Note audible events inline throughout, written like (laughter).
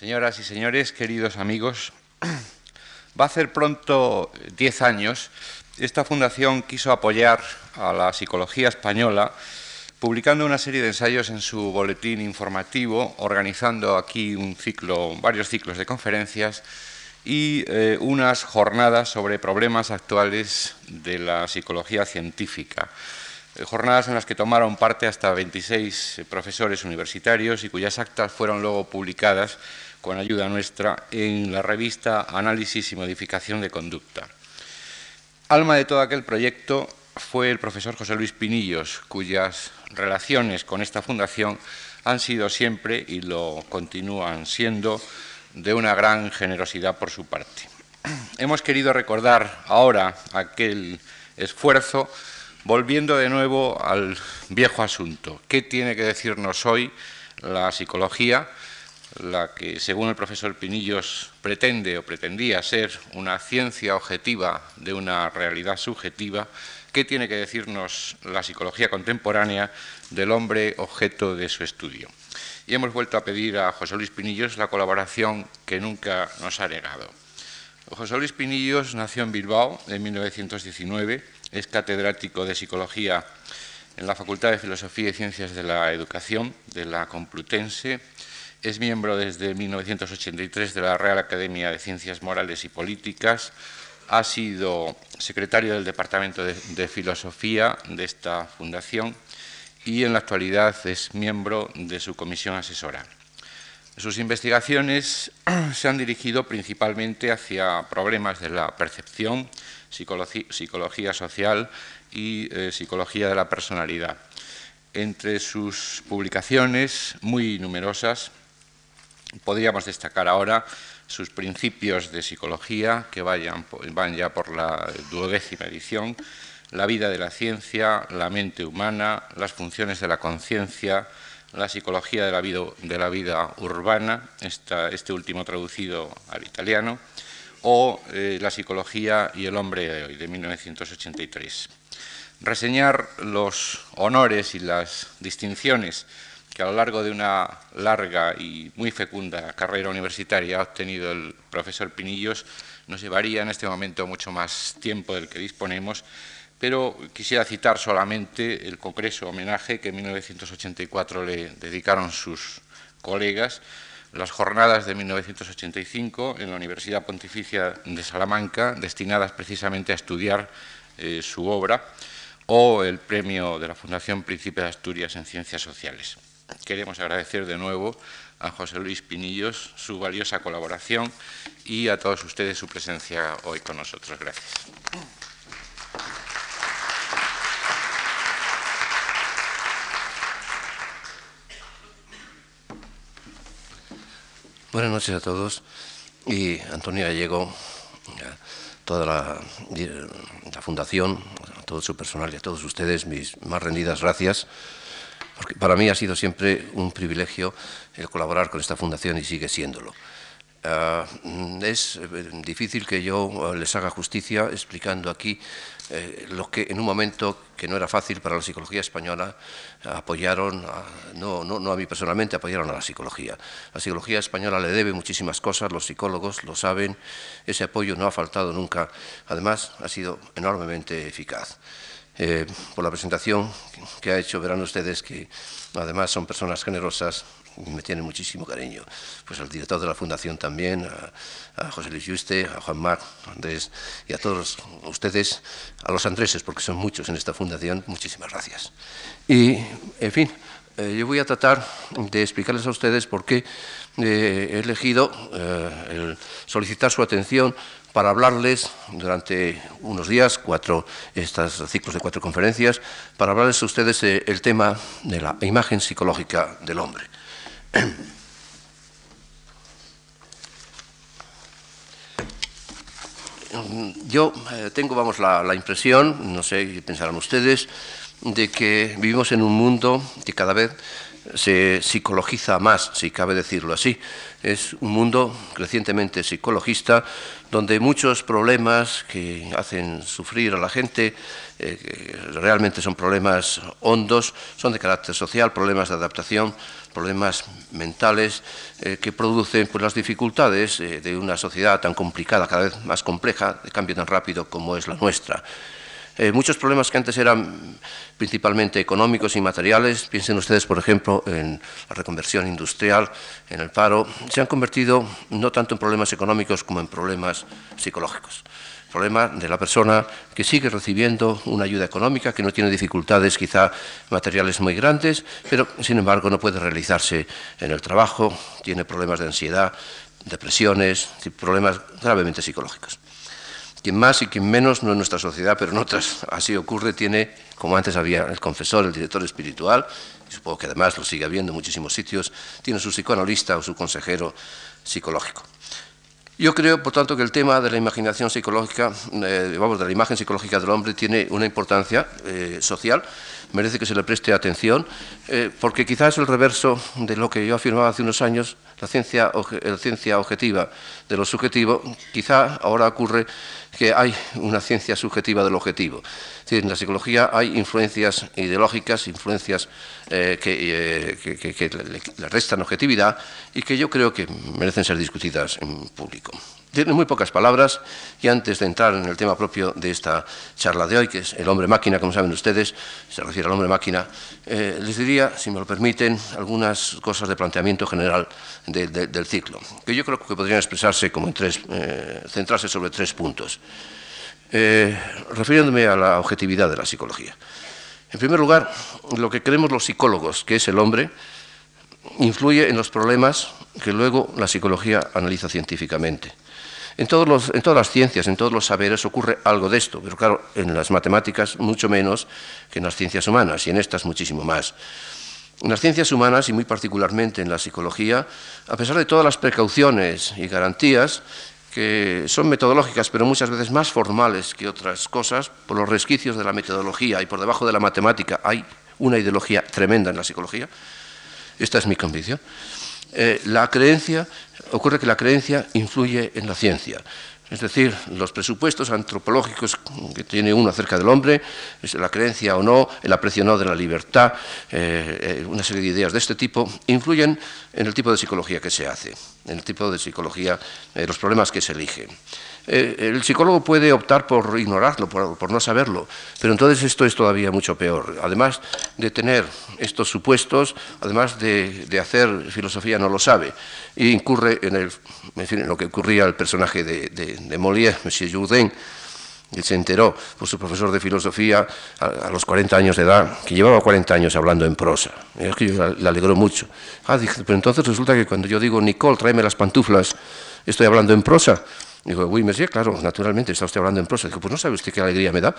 Señoras y señores, queridos amigos, (clears throat) va a hacer pronto 10 años. Esta fundación quiso apoyar a la psicología española publicando una serie de ensayos en su boletín informativo, organizando aquí un ciclo, varios ciclos de conferencias y eh, unas jornadas sobre problemas actuales de la psicología científica. Eh, jornadas en las que tomaron parte hasta 26 profesores universitarios y cuyas actas fueron luego publicadas con ayuda nuestra en la revista Análisis y Modificación de Conducta. Alma de todo aquel proyecto fue el profesor José Luis Pinillos, cuyas relaciones con esta fundación han sido siempre y lo continúan siendo de una gran generosidad por su parte. Hemos querido recordar ahora aquel esfuerzo volviendo de nuevo al viejo asunto. ¿Qué tiene que decirnos hoy la psicología, la que, según el profesor Pinillos, pretende o pretendía ser una ciencia objetiva de una realidad subjetiva? ¿Qué tiene que decirnos la psicología contemporánea del hombre objeto de su estudio? Y hemos vuelto a pedir a José Luis Pinillos la colaboración que nunca nos ha negado. José Luis Pinillos nació en Bilbao en 1919, es catedrático de Psicología en la Facultad de Filosofía y Ciencias de la Educación de la Complutense, es miembro desde 1983 de la Real Academia de Ciencias Morales y Políticas, ha sido secretario del Departamento de, Filosofía de esta fundación y en la actualidad es miembro de su comisión asesora. Sus investigaciones (clears throat) se han dirigido principalmente hacia problemas de la percepción, psicología, social y eh, psicología de la personalidad. Entre sus publicaciones, muy numerosas, podríamos destacar ahora sus principios de psicología, que vayan, van ya por la duodécima edición, la vida de la ciencia, la mente humana, las funciones de la conciencia, la psicología de la vida, de la vida urbana, este último traducido al italiano, o eh, la psicología y el hombre de hoy, de 1983. Reseñar los honores y las distinciones que a lo largo de una larga y muy fecunda carrera universitaria ha obtenido el profesor Pinillos, nos llevaría en este momento mucho más tiempo del que disponemos, pero quisiera citar solamente el congreso homenaje que en 1984 le dedicaron sus colegas, las jornadas de 1985 en la Universidad Pontificia de Salamanca, destinadas precisamente a estudiar eh, su obra, o el premio de la Fundación Príncipe de Asturias en Ciencias Sociales. Queremos agradecer de nuevo a José Luis Pinillos su valiosa colaboración y a todos ustedes su presencia hoy con nosotros. Gracias. Buenas noches a todos y Antonio Gallego, toda la, la fundación, a todo su personal y a todos ustedes mis más rendidas gracias porque para mí ha sido siempre un privilegio el colaborar con esta fundación y sigue siéndolo. Ah, es eh, difícil que yo eh, les haga justicia explicando aquí eh, lo que en un momento que no era fácil para la psicología española apoyaron, no, no, no, a mí personalmente, apoyaron a la psicología. La psicología española le debe muchísimas cosas, los psicólogos lo saben, ese apoyo no ha faltado nunca, además ha sido enormemente eficaz. Eh, por la presentación que ha hecho. Verán ustedes que además son personas generosas y me tienen muchísimo cariño. Pues al director de la Fundación también, a, José Luis Juste, a Juan Mar, Andrés y a todos ustedes, a los andreses, porque son muchos en esta fundación, muchísimas gracias. Y, en fin, eh, yo voy a tratar de explicarles a ustedes por qué eh, he elegido el solicitar su atención para hablarles durante unos días, cuatro, estos ciclos de cuatro conferencias, para hablarles a ustedes el tema de la imagen psicológica del hombre. (clears throat) Yo eh, tengo, vamos, la, la, impresión, no sé qué pensarán ustedes, de que vivimos en un mundo que cada vez se psicologiza más, si cabe decirlo así. Es un mundo crecientemente psicologista donde muchos problemas que hacen sufrir a la gente, eh, realmente son problemas hondos, son de carácter social, problemas de adaptación, problemas mentales eh, que producen pues, las dificultades eh, de una sociedad tan complicada, cada vez más compleja, de cambio tan rápido como es la nuestra. Eh, muchos problemas que antes eran principalmente económicos y materiales, piensen ustedes, por ejemplo, en la reconversión industrial, en el paro, se han convertido no tanto en problemas económicos como en problemas psicológicos problema de la persona que sigue recibiendo una ayuda económica, que no tiene dificultades quizá materiales muy grandes, pero sin embargo no puede realizarse en el trabajo, tiene problemas de ansiedad, depresiones, problemas gravemente psicológicos. Quien más y quien menos, no en nuestra sociedad, pero en otras así ocurre, tiene, como antes había el confesor, el director espiritual, y supongo que además lo sigue habiendo en muchísimos sitios, tiene su psicoanalista o su consejero psicológico. Yo creo, por tanto, que el tema de la imaginación psicológica, eh, vamos, de la imagen psicológica del hombre tiene una importancia eh, social, merece que se le preste atención, eh, porque quizás es el reverso de lo que yo afirmaba hace unos años, la ciencia, la ciencia objetiva de lo subjetivo, quizá ahora ocurre que hay una ciencia subjetiva del objetivo. en la psicología hay influencias ideológicas, influencias eh, que, eh, le, restan objetividad y que yo creo que merecen ser discutidas en público. Tiene muy pocas palabras y antes de entrar en el tema propio de esta charla de hoy, que es el hombre-máquina, como saben ustedes, se refiere al hombre-máquina, eh, les diría, si me lo permiten, algunas cosas de planteamiento general del ciclo, que yo creo que podrían expresarse como en tres, centrarse sobre tres puntos. Eh, refiriéndome a la objetividad de la psicología. En primer lugar, lo que creemos los psicólogos, que es el hombre, influye en los problemas que luego la psicología analiza científicamente. En, todas las ciencias, en todos los saberes ocurre algo de esto, pero claro, en las matemáticas mucho menos que en las ciencias humanas y en estas muchísimo más. En las ciencias humanas y muy particularmente en la psicología, a pesar de todas las precauciones y garantías, que son metodológicas, pero muchas veces más formales que otras cosas, por los resquicios de la metodología y por debajo de la matemática hay una ideología tremenda en la psicología, esta es mi convicción, eh, la creencia ocurre que la creencia influye en la ciencia. Es decir, los presupuestos antropológicos que tiene uno acerca del hombre, la creencia o no, el aprecio o no de la libertad, eh, eh, una serie de ideas de este tipo, influyen en el tipo de psicología que se hace, en el tipo de psicología, eh, los problemas que se eligen. Eh, el psicólogo puede optar por ignorarlo, por, no saberlo, pero entonces esto es todavía mucho peor. Además de tener estos supuestos, además de, hacer filosofía, no lo sabe, e incurre en, el, en, lo que ocurría al personaje de, de, Molière, Monsieur Jourdain, que se enteró por su profesor de filosofía a, los 40 años de edad, que llevaba 40 años hablando en prosa. Es que le alegró mucho. Ah, dije, pero entonces resulta que cuando yo digo, Nicole, tráeme las pantuflas, estoy hablando en prosa. Dijo, oui, monsieur, claro, naturalmente, está usted hablando en prosa. Dijo, pues no sabe usted qué alegría me da.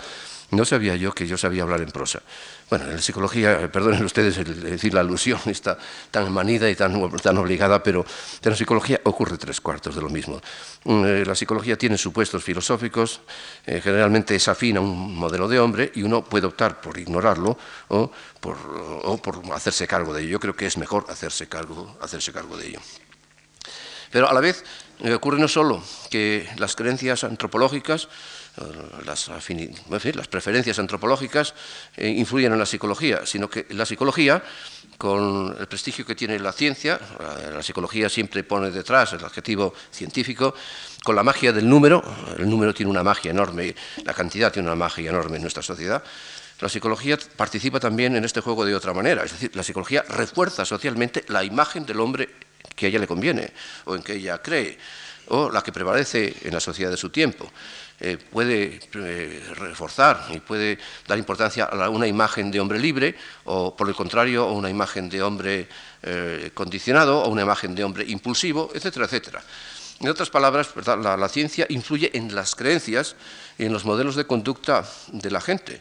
No sabía yo que yo sabía hablar en prosa. Bueno, en la psicología, eh, perdonen ustedes decir la alusión, (laughs) está tan manida y tan, tan obligada, pero en la psicología ocurre tres cuartos de lo mismo. Mm, eh, la psicología tiene supuestos filosóficos, eh, generalmente es afín a un modelo de hombre y uno puede optar por ignorarlo o por, o por hacerse cargo de ello. Yo creo que es mejor hacerse cargo, hacerse cargo de ello. Pero a la vez eh, ocurre no solo que las creencias antropológicas, eh, las, preferencias antropológicas eh, influyen en la psicología, sino que la psicología, con el prestigio que tiene la ciencia, la psicología siempre pone detrás el adjetivo científico, con la magia del número, el número tiene una magia enorme, la cantidad tiene una magia enorme en nuestra sociedad, la psicología participa también en este juego de otra manera, es decir, la psicología refuerza socialmente la imagen del hombre que a ella le conviene o en que ella cree, o la que prevalece en la sociedad de su tiempo. Eh, puede eh, reforzar y puede dar importancia a una imagen de hombre libre o, por el contrario, a una imagen de hombre eh, condicionado o una imagen de hombre impulsivo, etcétera, etcétera. En otras palabras, La, la ciencia influye en las creencias y en los modelos de conducta de la gente.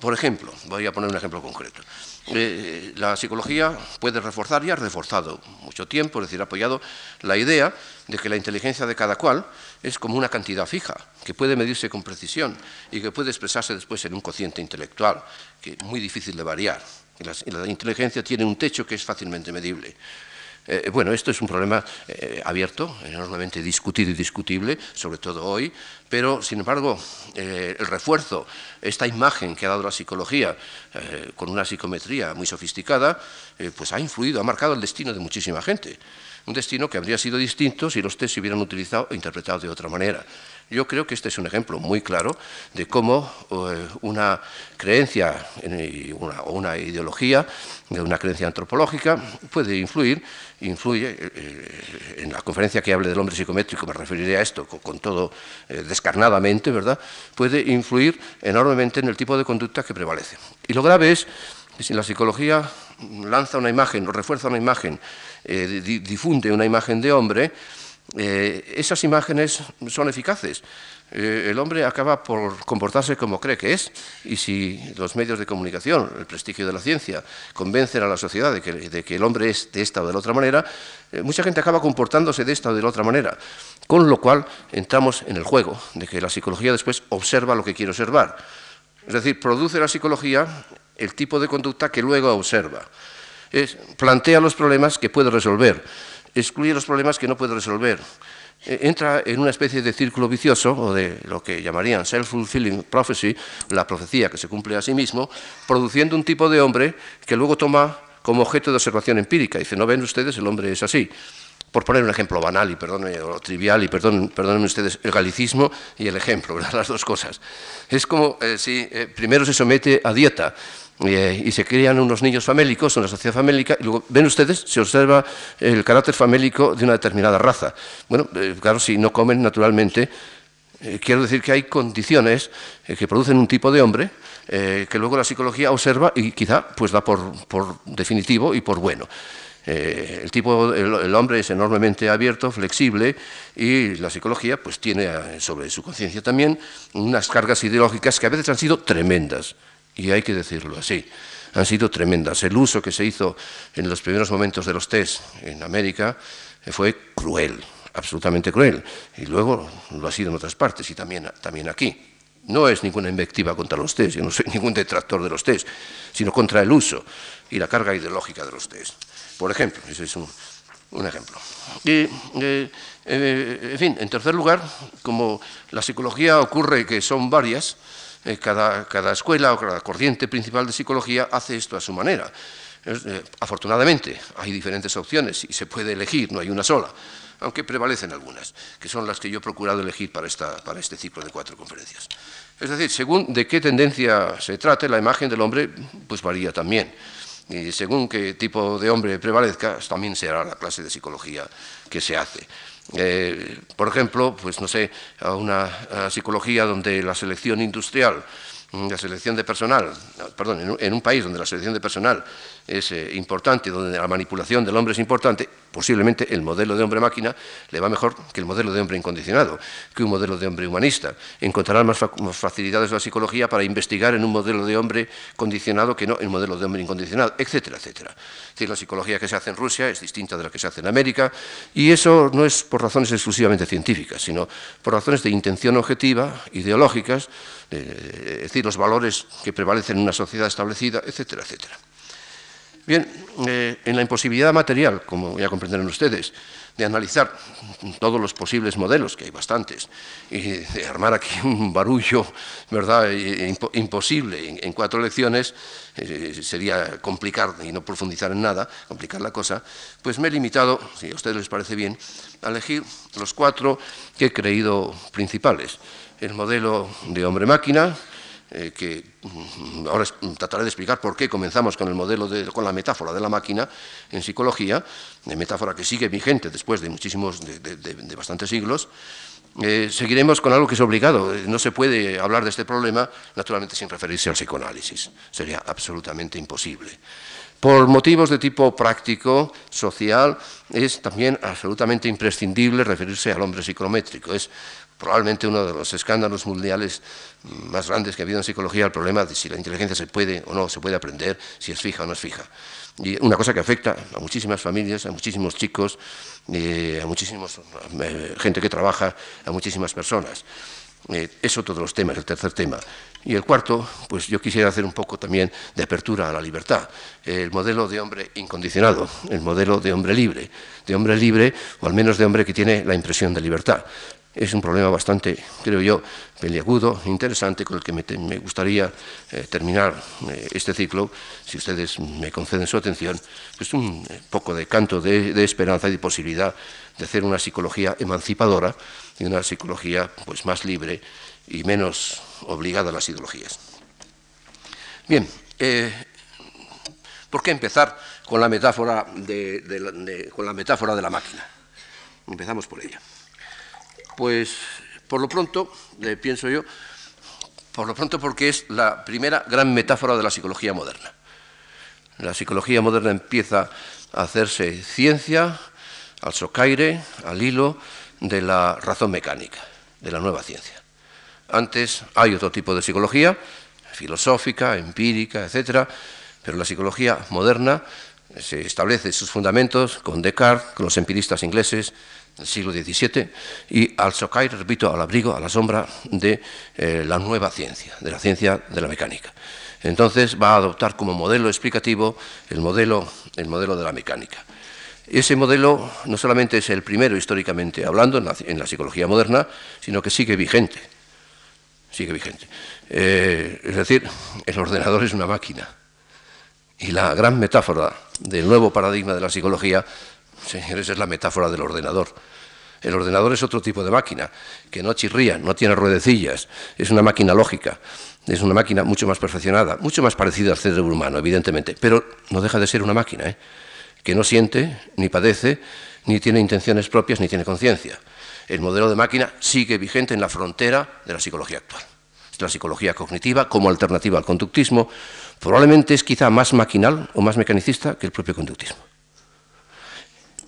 Por ejemplo, voy a poner un ejemplo concreto. Eh, la psicología puede reforzar y ha reforzado mucho tiempo, es decir, ha apoyado la idea de que la inteligencia de cada cual es como una cantidad fija, que puede medirse con precisión y que puede expresarse después en un cociente intelectual, que es muy difícil de variar. y la inteligencia tiene un techo que es fácilmente medible. Eh, bueno, esto es un problema eh, abierto, enormemente discutido y discutible, sobre todo hoy, pero sin embargo eh, el refuerzo, esta imagen que ha dado la psicología con una psicometría muy sofisticada, pues ha influido, ha marcado el destino de muchísima gente. Un destino que habría sido distinto si los test se hubieran utilizado o interpretado de otra manera. Yo creo que este es un ejemplo muy claro de cómo eh, una creencia o una, ideología de una creencia antropológica puede influir, influye, eh, eh, en la conferencia que hable del hombre psicométrico me referiré a esto con, todo descarnadamente, ¿verdad? Puede influir enormemente en el tipo de conducta que prevalece. Y lo grave es que si la psicología lanza una imagen o refuerza una imagen, difunde una imagen de hombre, eh, esas imágenes son eficaces. Eh, el hombre acaba por comportarse como cree que es, y si los medios de comunicación, el prestigio de la ciencia, convencen a la sociedad de que, el hombre es de esta o de la otra manera, eh, mucha gente acaba comportándose de esta o de la otra manera, con lo cual entramos en el juego de que la psicología después observa lo que quiere observar. Es decir, produce la psicología el tipo de conducta que luego observa. plantea los problemas que puede resolver excluye los problemas que no puede resolver. Eh, entra en una especie de círculo vicioso, o de lo que llamarían self-fulfilling prophecy, la profecía que se cumple a sí mismo, produciendo un tipo de hombre que luego toma como objeto de observación empírica. Dice, ¿no ven ustedes? El hombre es así. Por poner un ejemplo banal y perdónenme, o trivial, y perdonen, perdonen ustedes el galicismo y el ejemplo, (laughs) las dos cosas. Es como eh, si eh, primero se somete a dieta, eh, y se crían unos niños famélicos, una sociedad famélica, y luego ven ustedes, se observa el carácter famélico de una determinada raza. Bueno, eh, claro, si no comen naturalmente, eh, quiero decir que hay condiciones que producen un tipo de hombre que luego la psicología observa y quizá pues da por, definitivo y por bueno. el tipo, el, hombre es enormemente abierto, flexible y la psicología pues tiene sobre su conciencia también unas cargas ideológicas que a veces han sido tremendas y hay que decirlo así, han sido tremendas. El uso que se hizo en los primeros momentos de los test en América fue cruel, absolutamente cruel, y luego lo ha sido en otras partes y también, también aquí. No es ninguna invectiva contra los test, yo no soy (laughs) ningún detractor de los test, sino contra el uso y la carga ideológica de los test. Por ejemplo, ese es un, ejemplo. Y, eh, eh, en fin, en tercer lugar, como la psicología ocurre que son varias, eh, cada, escuela o cada corriente principal de psicología hace esto a su manera. Eh, afortunadamente hay diferentes opciones y se puede elegir, no hay una sola, aunque prevalecen algunas, que son las que yo he procurado elegir para, esta, para este ciclo de cuatro conferencias. Es decir, según de qué tendencia se trate, la imagen del hombre pues varía también. Y según qué tipo de hombre prevalezca, también será la clase de psicología que se hace. Eh, por ejemplo, pues no sé, a una psicología donde la selección industrial, la selección de personal, perdón, en un país donde la selección de personal es eh, importante, donde la manipulación del hombre es importante, posiblemente el modelo de hombre-máquina le va mejor que el modelo de hombre incondicionado, que un modelo de hombre humanista. Encontrarán más, facilidades de la psicología para investigar en un modelo de hombre condicionado que no en un modelo de hombre incondicionado, etcétera, etcétera. Es decir, la psicología que se hace en Rusia es distinta de la que se hace en América, y eso no es por razones exclusivamente científicas, sino por razones de intención objetiva, ideológicas, es decir, los valores que prevalecen en una sociedad establecida, etcétera, etcétera. Bien, eh, en la imposibilidad material, como ya comprenderán ustedes, de analizar todos los posibles modelos, que hay bastantes, y de armar aquí (laughs) un barullo ¿verdad? imposible en, cuatro lecciones, eh, sería complicar y no profundizar en nada, complicar la cosa, pues me he limitado, si a ustedes les parece bien, a elegir los cuatro que he creído principales. El modelo de hombre-máquina, eh, que mm, ahora trataré de explicar por qué comenzamos con el modelo con la metáfora de la máquina en psicología, de metáfora que sigue vigente después de muchísimos, de, bastantes siglos. Eh, seguiremos con algo que es obligado. No se puede hablar de este problema, naturalmente, sin referirse al psicoanálisis. Sería absolutamente imposible. Por motivos de tipo práctico, social, es también absolutamente imprescindible referirse al hombre psicométrico. Es probablemente uno de los escándalos mundiales más grandes que ha habido en psicología, el problema de si la inteligencia se puede o no se puede aprender, si es fija o no es fija. Y una cosa que afecta a muchísimas familias, a muchísimos chicos, a muchísimos eh, gente que trabaja, a muchísimas personas. Eh, es otro de los temas, el tercer tema. Y el cuarto, pues yo quisiera hacer un poco también de apertura a la libertad. El modelo de hombre incondicionado, el modelo de hombre libre, de hombre libre o al menos de hombre que tiene la impresión de libertad. Es un problema bastante, creo yo, peliagudo, interesante, con el que me, gustaría eh, terminar eh, este ciclo, si ustedes me conceden su atención, pues un poco de canto de, esperanza y de posibilidad de hacer una psicología emancipadora y una psicología pues, más libre y menos obligada a las ideologías. Bien, eh, ¿por qué empezar con la metáfora de, con la metáfora de la máquina? Empezamos por ella. Pues por lo pronto, pienso yo, por lo pronto porque es la primera gran metáfora de la psicología moderna. La psicología moderna empieza a hacerse ciencia al socaire, al hilo de la razón mecánica, de la nueva ciencia. Antes hay otro tipo de psicología, filosófica, empírica, etcétera, pero la psicología moderna se establece sus fundamentos con Descartes, con los empiristas ingleses del siglo XVII y al socair, repito, al abrigo, a la sombra de eh, la nueva ciencia, de la ciencia de la mecánica. Entonces va a adoptar como modelo explicativo el modelo, el modelo de la mecánica. Ese modelo no solamente es el primero históricamente hablando en la, psicología moderna, sino que sigue vigente. Sigue vigente. Eh, es decir, el ordenador es una máquina. Y la gran metáfora del nuevo paradigma de la psicología, señores, es la metáfora del ordenador. El ordenador es otro tipo de máquina, que no chirría, no tiene ruedecillas, es una máquina lógica, es una máquina mucho más perfeccionada, mucho más parecida al cerebro humano, evidentemente, pero no deja de ser una máquina. ¿eh? que no siente, ni padece, ni tiene intenciones propias, ni tiene conciencia. El modelo de máquina sigue vigente en la frontera de la psicología actual. La psicología cognitiva como alternativa al conductismo probablemente es quizá más maquinal o más mecanicista que el propio conductismo.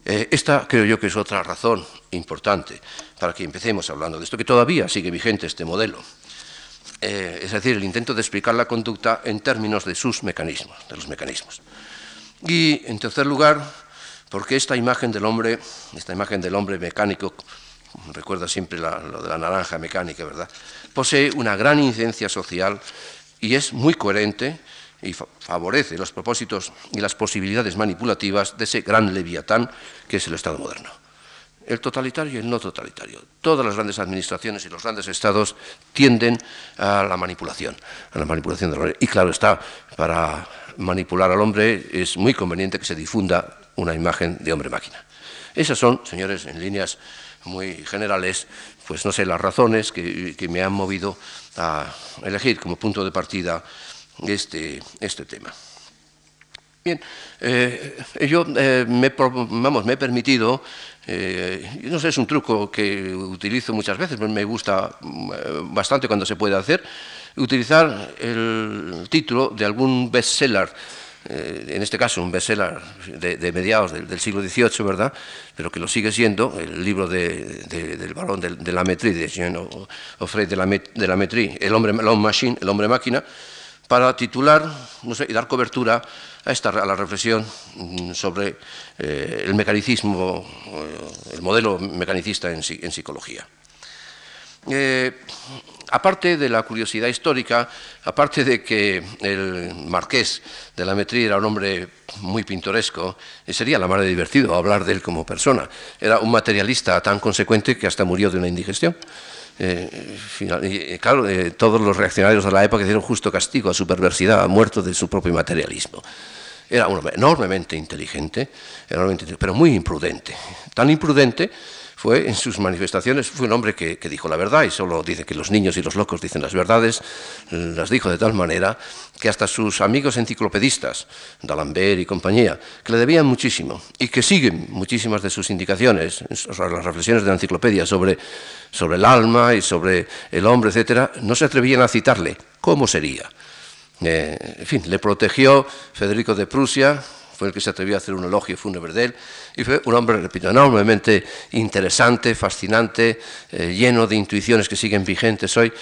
Eh, esta creo yo que es otra razón importante para que empecemos hablando de esto, que todavía sigue vigente este modelo. Eh, es decir, el intento de explicar la conducta en términos de sus mecanismos, de los mecanismos. Y, en tercer lugar, porque esta imagen del hombre, esta imagen del hombre mecánico, recuerda siempre lo de la naranja mecánica, ¿verdad? Posee una gran incidencia social y es muy coherente y favorece los propósitos y las posibilidades manipulativas de ese gran leviatán que es el Estado moderno. El totalitario y el no totalitario. Todas las grandes administraciones y los grandes estados tienden a la manipulación, a la manipulación del hombre. Y claro está, para manipular al hombre, es muy conveniente que se difunda una imagen de hombre-máquina. Esas son, señores, en líneas muy generales, pues no sé, las razones que, me han movido a elegir como punto de partida este, este tema. Bien, eh, yo eh, me, vamos, me he permitido, eh, no sé, es un truco que utilizo muchas veces, me gusta bastante cuando se puede hacer, utilizar el título de algún bestseller, eh, en este caso un bestseller de, de mediados del, siglo XVIII, ¿verdad? Pero que lo sigue siendo, el libro del varón de, la Metrie, de Jean Offray de la, de la Metrie, el hombre, machine, el hombre máquina, para titular y dar cobertura a, esta, a la reflexión mm, sobre eh, el mecanicismo, eh, el modelo mecanicista en, psicología. Aparte de la curiosidad histórica, aparte de que el marqués de la Metría era un hombre muy pintoresco, sería la madre divertido hablar de él como persona. Era un materialista tan consecuente que hasta murió de una indigestión. Eh, y, claro, eh, todos los reaccionarios de la época dieron justo castigo a su perversidad, ha muerto de su propio materialismo. Era un hombre enormemente inteligente, pero muy imprudente. Tan imprudente fue en sus manifestaciones, fue un hombre que, dijo la verdad y solo dice que los niños y los locos dicen las verdades, las dijo de tal manera que hasta sus amigos enciclopedistas, D'Alembert y compañía, que le debían muchísimo y que siguen muchísimas de sus indicaciones, las reflexiones de la enciclopedia sobre, sobre el alma y sobre el hombre, etcétera, no se atrevían a citarle. ¿Cómo sería? Eh, en fin, le protegió Federico de Prusia, fue el que se atrevió a hacer un elogio fúnebre de él, y fue un hombre, repito, enormemente interesante, fascinante, eh, lleno de intuiciones que siguen vigentes hoy,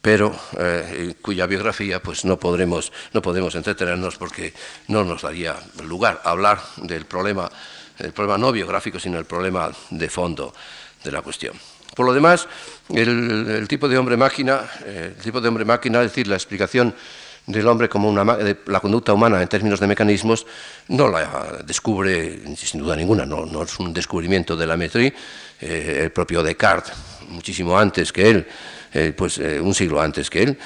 pero eh, cuya biografía pues no podremos, no podemos entretenernos porque no nos daría lugar a hablar del problema, el problema no biográfico, sino el problema de fondo de la cuestión. Por lo demás, el, tipo de hombre-máquina, eh, el tipo de hombre-máquina, es decir, la explicación del hombre como una, de la conducta humana en términos de mecanismos, no la descubre sin duda ninguna, no, es un descubrimiento de la metría, eh, el propio Descartes, muchísimo antes que él, eh, pues un siglo antes que él,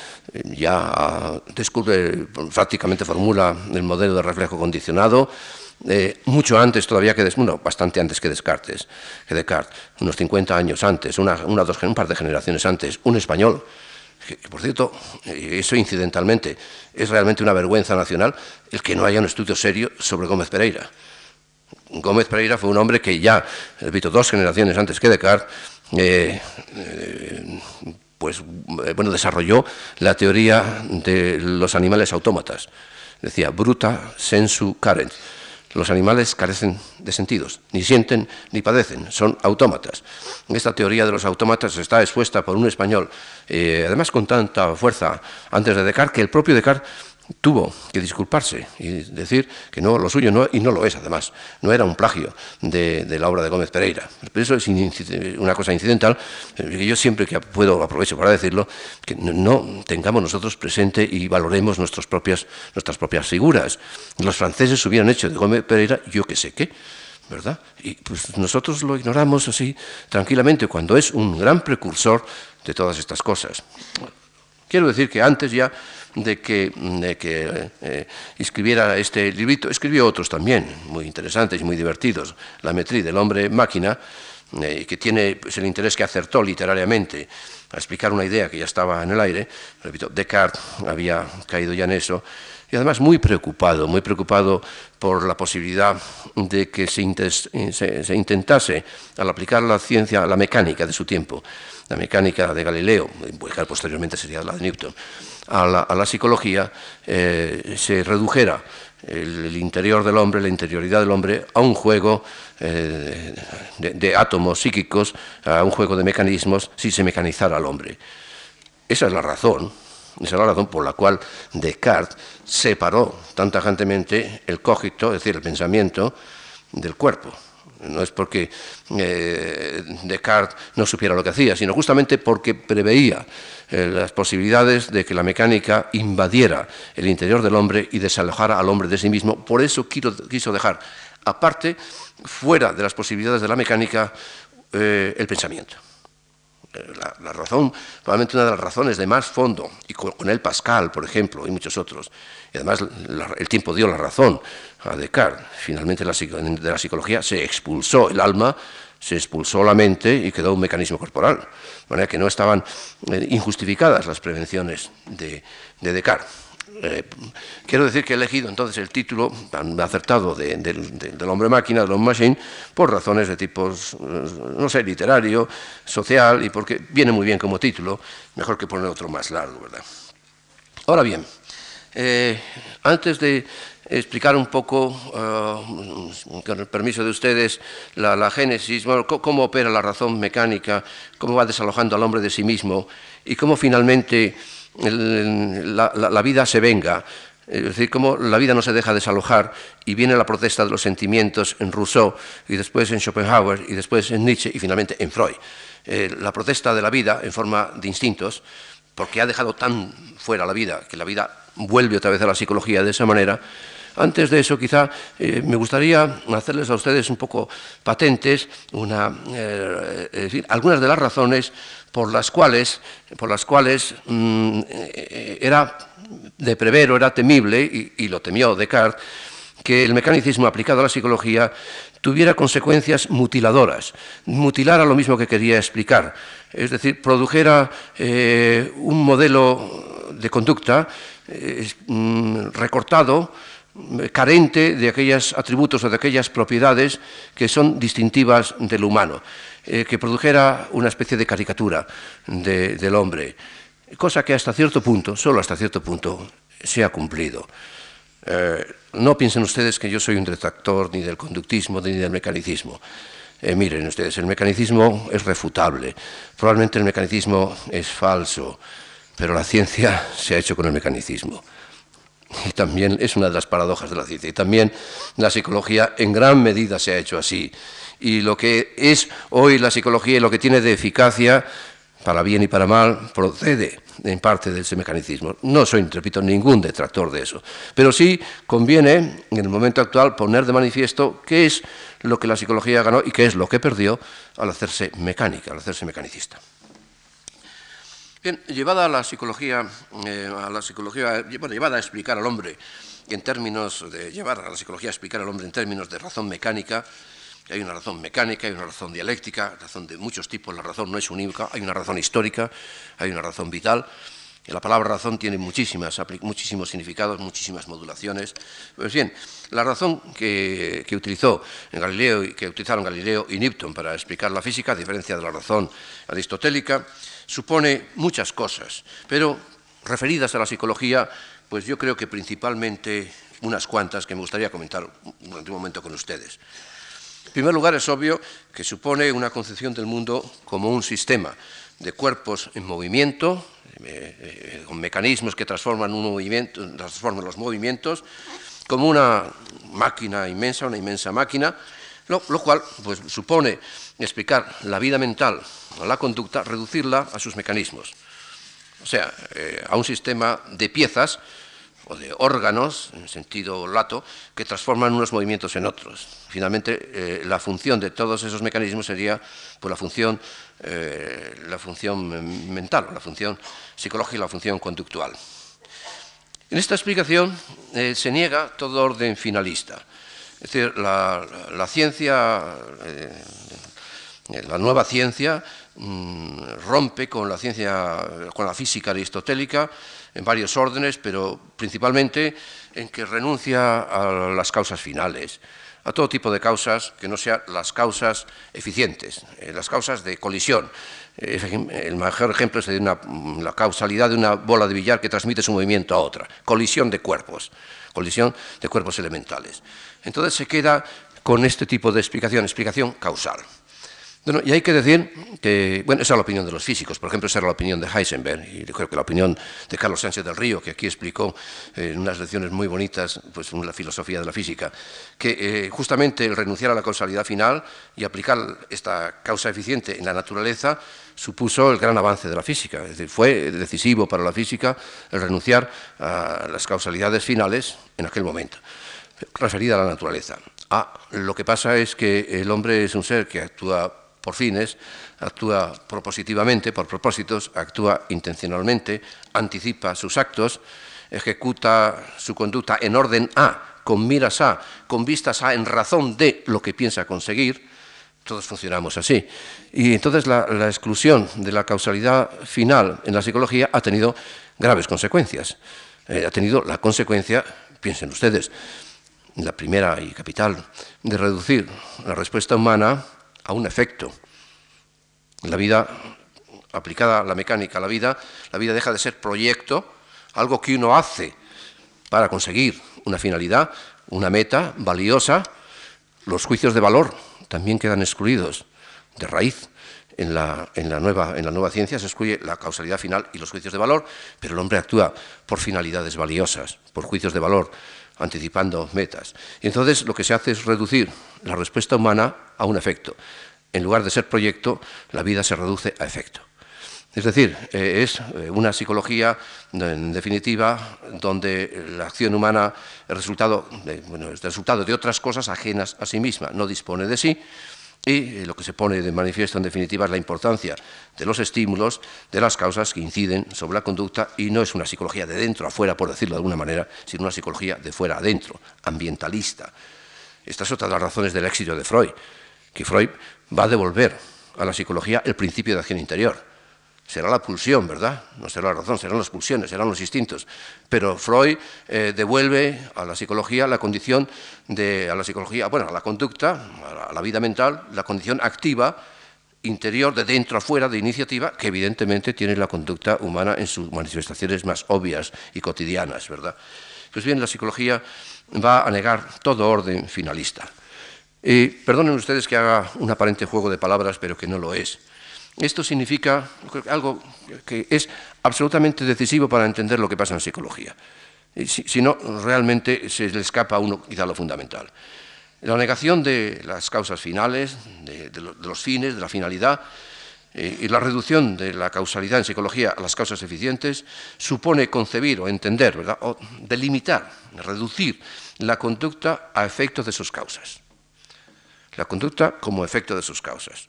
ya descubre, prácticamente formula el modelo de reflejo condicionado, eh, mucho antes todavía que, bueno, bastante antes que Descartes, que Descartes, unos 50 años antes, una, dos, un par de generaciones antes, un español, que, por cierto, eh, eso incidentalmente, es realmente una vergüenza nacional el que no haya un estudio serio sobre Gómez Pereira. Gómez Pereira fue un hombre que ya, repito, dos generaciones antes que Descartes, eh, pues, bueno, desarrolló la teoría de los animales autómatas. Decía, bruta sensu carens los animales carecen de sentidos, ni sienten ni padecen, son autómatas. Esta teoría de los autómatas está expuesta por un español, eh, además con tanta fuerza antes de Descartes, que el propio Descartes tuvo que disculparse y decir que no, lo suyo no, y no lo es además, no era un plagio de, la obra de Gómez Pereira. Pero eso es una cosa incidental, que yo siempre que puedo aprovecho para decirlo, que no tengamos nosotros presente y valoremos nuestras propias, nuestras propias figuras. Los franceses hubieran hecho de Gómez Pereira yo que sé qué. ¿verdad? Y pues nosotros lo ignoramos así tranquilamente cuando es un gran precursor de todas estas cosas. Quiero decir que antes ya de que, eh, escribiera este librito. Escribió otros también, muy interesantes y muy divertidos. La metría del hombre máquina, eh, que tiene pues, el interés que acertó literariamente a explicar una idea que ya estaba en el aire. Repito, Descartes había caído ya en eso. Y además muy preocupado, muy preocupado por la posibilidad de que se, se intentase, al aplicar la ciencia, la mecánica de su tiempo, la mecánica de Galileo, que posteriormente sería la de Newton, a la, psicología, eh, se redujera el, interior del hombre, la interioridad del hombre, a un juego eh, de, átomos psíquicos, a un juego de mecanismos, si se mecanizara al hombre. Esa es la razón, esa es la razón por la cual Descartes separó tan tajantemente el cogito, es decir, el pensamiento, del cuerpo. No es porque eh, Descartes no supiera lo que hacía, sino justamente porque preveía eh, las posibilidades de que la mecánica invadiera el interior del hombre y desalojara al hombre de sí mismo. Por eso quiso dejar aparte, fuera de las posibilidades de la mecánica, eh, el pensamiento. La, razón, probablemente una de las razones de más fondo, y con, él Pascal, por ejemplo, y muchos otros, y además el tiempo dio la razón a Descartes. Finalmente de la psicología se expulsó el alma, se expulsó la mente y quedó un mecanismo corporal. De manera que no estaban eh, injustificadas las prevenciones de, Descartes. Eh, quiero decir que he elegido entonces el título tan acertado del hombre máquina, del hombre machine, por razones de tipo, eh, no sé, literario, social, y porque viene muy bien como título, mejor que poner otro más largo, ¿verdad? Ahora bien, antes de explicar un poco, eh, con el permiso de ustedes, la, génesis, cómo opera la razón mecánica, cómo va desalojando al hombre de sí mismo y cómo finalmente la, vida se venga. Es decir, cómo la vida no se deja desalojar y viene la protesta de los sentimientos en Rousseau y después en Schopenhauer y después en Nietzsche y finalmente en Freud. Eh, la protesta de la vida en forma de instintos, porque ha dejado tan fuera la vida que la vida vuelve otra vez a la psicología de esa manera, antes de eso, quizá eh, me gustaría hacerles a ustedes un poco patentes eh, algunas de las razones por las cuales, mm, eh, era de prever o era temible, y, lo temió Descartes, que el mecanicismo aplicado a la psicología tuviera consecuencias mutiladoras, mutilara lo mismo que quería explicar, es decir, produjera un modelo de conducta mm, recortado, carente de aquellos atributos o de aquellas propiedades que son distintivas del humano, eh, que produjera una especie de caricatura del hombre, cosa que hasta cierto punto, solo hasta cierto punto, se ha cumplido. Eh, no piensen ustedes que yo soy un detractor ni del conductismo ni del mecanicismo. Eh, miren ustedes, el mecanicismo es refutable, probablemente el mecanicismo es falso, pero la ciencia (laughs) se ha hecho con el mecanicismo. Y también es una de las paradojas de la ciencia. Y también la psicología en gran medida se ha hecho así. Y lo que es hoy la psicología y lo que tiene de eficacia, para bien y para mal, procede en parte de ese mecanicismo. No soy, repito, ningún detractor de eso. Pero sí conviene, en el momento actual, poner de manifiesto qué es lo que la psicología ganó y qué es lo que perdió al hacerse mecánica, al hacerse mecanicista. Bien, llevada a la psicología, eh, a la psicología, bueno, llevada a explicar al hombre en términos de llevar a la psicología a explicar al hombre en términos de razón mecánica, hay una razón mecánica, hay una razón dialéctica, razón de muchos tipos, la razón no es única, hay una razón histórica, hay una razón vital. La palabra razón tiene muchísimas, muchísimos significados, muchísimas modulaciones. Pues bien, la razón que, que, utilizó Galileo y que utilizaron Galileo y Newton para explicar la física, a diferencia de la razón aristotélica, supone muchas cosas, pero referidas a la psicología, pues yo creo que principalmente unas cuantas que me gustaría comentar durante un momento con ustedes. En primer lugar, es obvio que supone una concepción del mundo como un sistema de cuerpos en movimiento, eh, eh, con mecanismos que transforman, un movimiento, transforman los movimientos, como una máquina inmensa, una inmensa máquina, lo, cual pues, supone explicar la vida mental o la conducta, reducirla a sus mecanismos. O sea, eh, a un sistema de piezas o de órganos, en sentido lato, que transforman unos movimientos en otros. Finalmente, eh, la función de todos esos mecanismos sería pues, la, función, eh, la función mental, la función psicológica y la función conductual. En esta explicación se niega todo orden finalista. Es decir, la, ciencia, eh, la nueva ciencia, mm, rompe con la ciencia, con la física aristotélica en varios órdenes, pero principalmente en que renuncia a las causas finales, a todo tipo de causas que no sean las causas eficientes, eh, las causas de colisión. El mejor ejemplo es de la causalidad de una bola de billar que transmite su movimiento a otra, colisión de cuerpos, colisión de cuerpos elementales. Entonces se queda con este tipo de explicación, explicación causal. Y hay que decir que, bueno, esa es la opinión de los físicos, por ejemplo, esa era la opinión de Heisenberg, y creo que la opinión de Carlos Sánchez del Río, que aquí explicó eh, en unas lecciones muy bonitas, pues la filosofía de la física, que eh, justamente el renunciar a la causalidad final y aplicar esta causa eficiente en la naturaleza supuso el gran avance de la física, es decir, fue decisivo para la física el renunciar a las causalidades finales en aquel momento referida a la naturaleza. Ah, lo que pasa es que el hombre es un ser que actúa por fines, actúa propositivamente, por propósitos, actúa intencionalmente, anticipa sus actos, ejecuta su conducta en orden A, con miras A, con vistas A, en razón de lo que piensa conseguir. Todos funcionamos así. Y entonces la, exclusión de la causalidad final en la psicología ha tenido graves consecuencias. Eh, ha tenido la consecuencia, piensen ustedes, la primera y capital, de reducir la respuesta humana a un efecto. La vida, aplicada a la mecánica a la vida, la vida deja de ser proyecto, algo que uno hace para conseguir una finalidad, una meta valiosa. Los juicios de valor también quedan excluidos de raíz. En la, nueva, en la nueva ciencia se excluye la causalidad final y los juicios de valor, pero el hombre actúa por finalidades valiosas, por juicios de valor anticipando metas. Y entonces lo que se hace es reducir la respuesta humana a un efecto. En lugar de ser proyecto, la vida se reduce a efecto. Es decir, eh, es eh, una psicología, en definitiva, donde la acción humana es resultado, bueno, es resultado de otras cosas ajenas a sí misma, no dispone de sí, y eh, lo que se pone de manifiesto en definitiva es la importancia de los estímulos, de las causas que inciden sobre la conducta y no es una psicología de dentro a fuera, por decirlo de alguna manera, sino una psicología de fuera a dentro, ambientalista. Esta es otra de las razones del éxito de Freud, que Freud va a devolver a la psicología el principio de acción interior será la pulsión, ¿verdad? No será la razón, serán las pulsiones, serán los instintos. Pero Freud eh, devuelve a la psicología la condición de, a la psicología, bueno, a la conducta, a la, vida mental, la condición activa, interior, de dentro a fuera, de iniciativa, que evidentemente tiene la conducta humana en sus manifestaciones más obvias y cotidianas, ¿verdad? Pues bien, la psicología va a negar todo orden finalista. Y perdonen ustedes que haga un aparente juego de palabras, pero que no lo es. Esto significa algo que es absolutamente decisivo para entender lo que pasa en psicología. si, no, realmente se le escapa a uno quizá lo fundamental. La negación de las causas finales, de, los fines, de la finalidad, eh, y la reducción de la causalidad en psicología a las causas eficientes supone concebir o entender, ¿verdad? o delimitar, reducir la conducta a efectos de sus causas. La conducta como efecto de sus causas.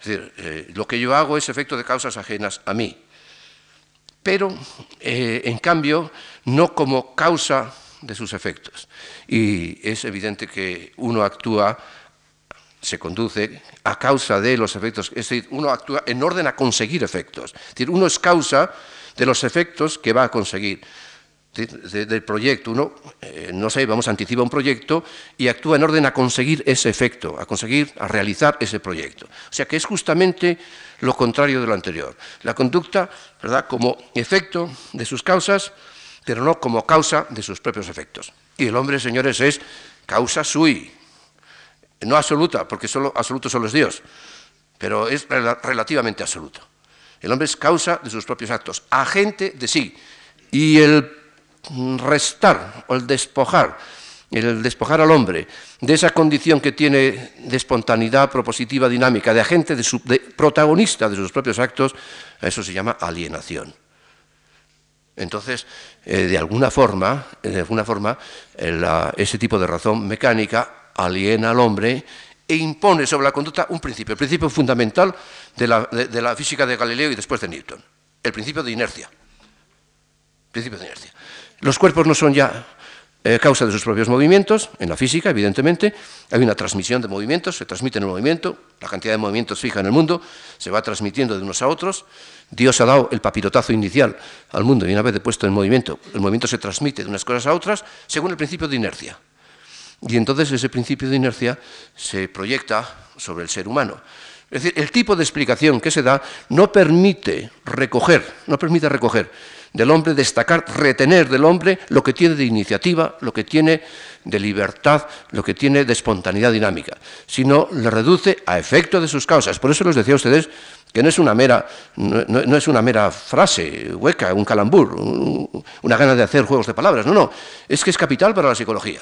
Es decir, eh, lo que yo hago es efecto de causas ajenas a mí, pero eh, en cambio no como causa de sus efectos. Y es evidente que uno actúa, se conduce a causa de los efectos, es decir, uno actúa en orden a conseguir efectos. Es decir, uno es causa de los efectos que va a conseguir del proyecto. Uno, eh, no sé, vamos, anticipa un proyecto y actúa en orden a conseguir ese efecto, a conseguir, a realizar ese proyecto. O sea que es justamente lo contrario de lo anterior. La conducta, ¿verdad?, como efecto de sus causas, pero no como causa de sus propios efectos. Y el hombre, señores, es causa sui, no absoluta, porque solo, absoluto solo es Dios, pero es relativamente absoluto. El hombre es causa de sus propios actos, agente de sí. Y el restar o el despojar, el despojar al hombre de esa condición que tiene de espontaneidad propositiva dinámica, de agente, de, protagonista de sus propios actos, eso se llama alienación. Entonces, eh, de alguna forma, eh, de alguna forma ese tipo de razón mecánica aliena al hombre e impone sobre la conducta un principio, el principio fundamental de la física de Galileo y después de Newton, el principio de inercia. Principio de inercia. Los cuerpos no son ya eh, causa de sus propios movimientos, en la física, evidentemente, hay una transmisión de movimientos, se transmite en el movimiento, la cantidad de movimientos fija en el mundo, se va transmitiendo de unos a otros, Dios ha dado el papirotazo inicial al mundo y una vez puesto en movimiento, el movimiento se transmite de unas cosas a otras según el principio de inercia. Y entonces ese principio de inercia se proyecta sobre el ser humano. Es decir, el tipo de explicación que se da no permite recoger, no permite recoger del hombre, destacar, retener del hombre lo que tiene de iniciativa, lo que tiene de libertad, lo que tiene de espontaneidad dinámica, sino le reduce a efecto de sus causas. Por eso les decía a ustedes que no es una mera, no, es una mera frase hueca, un calambur, una gana de hacer juegos de palabras, no, no, es que es capital para la psicología,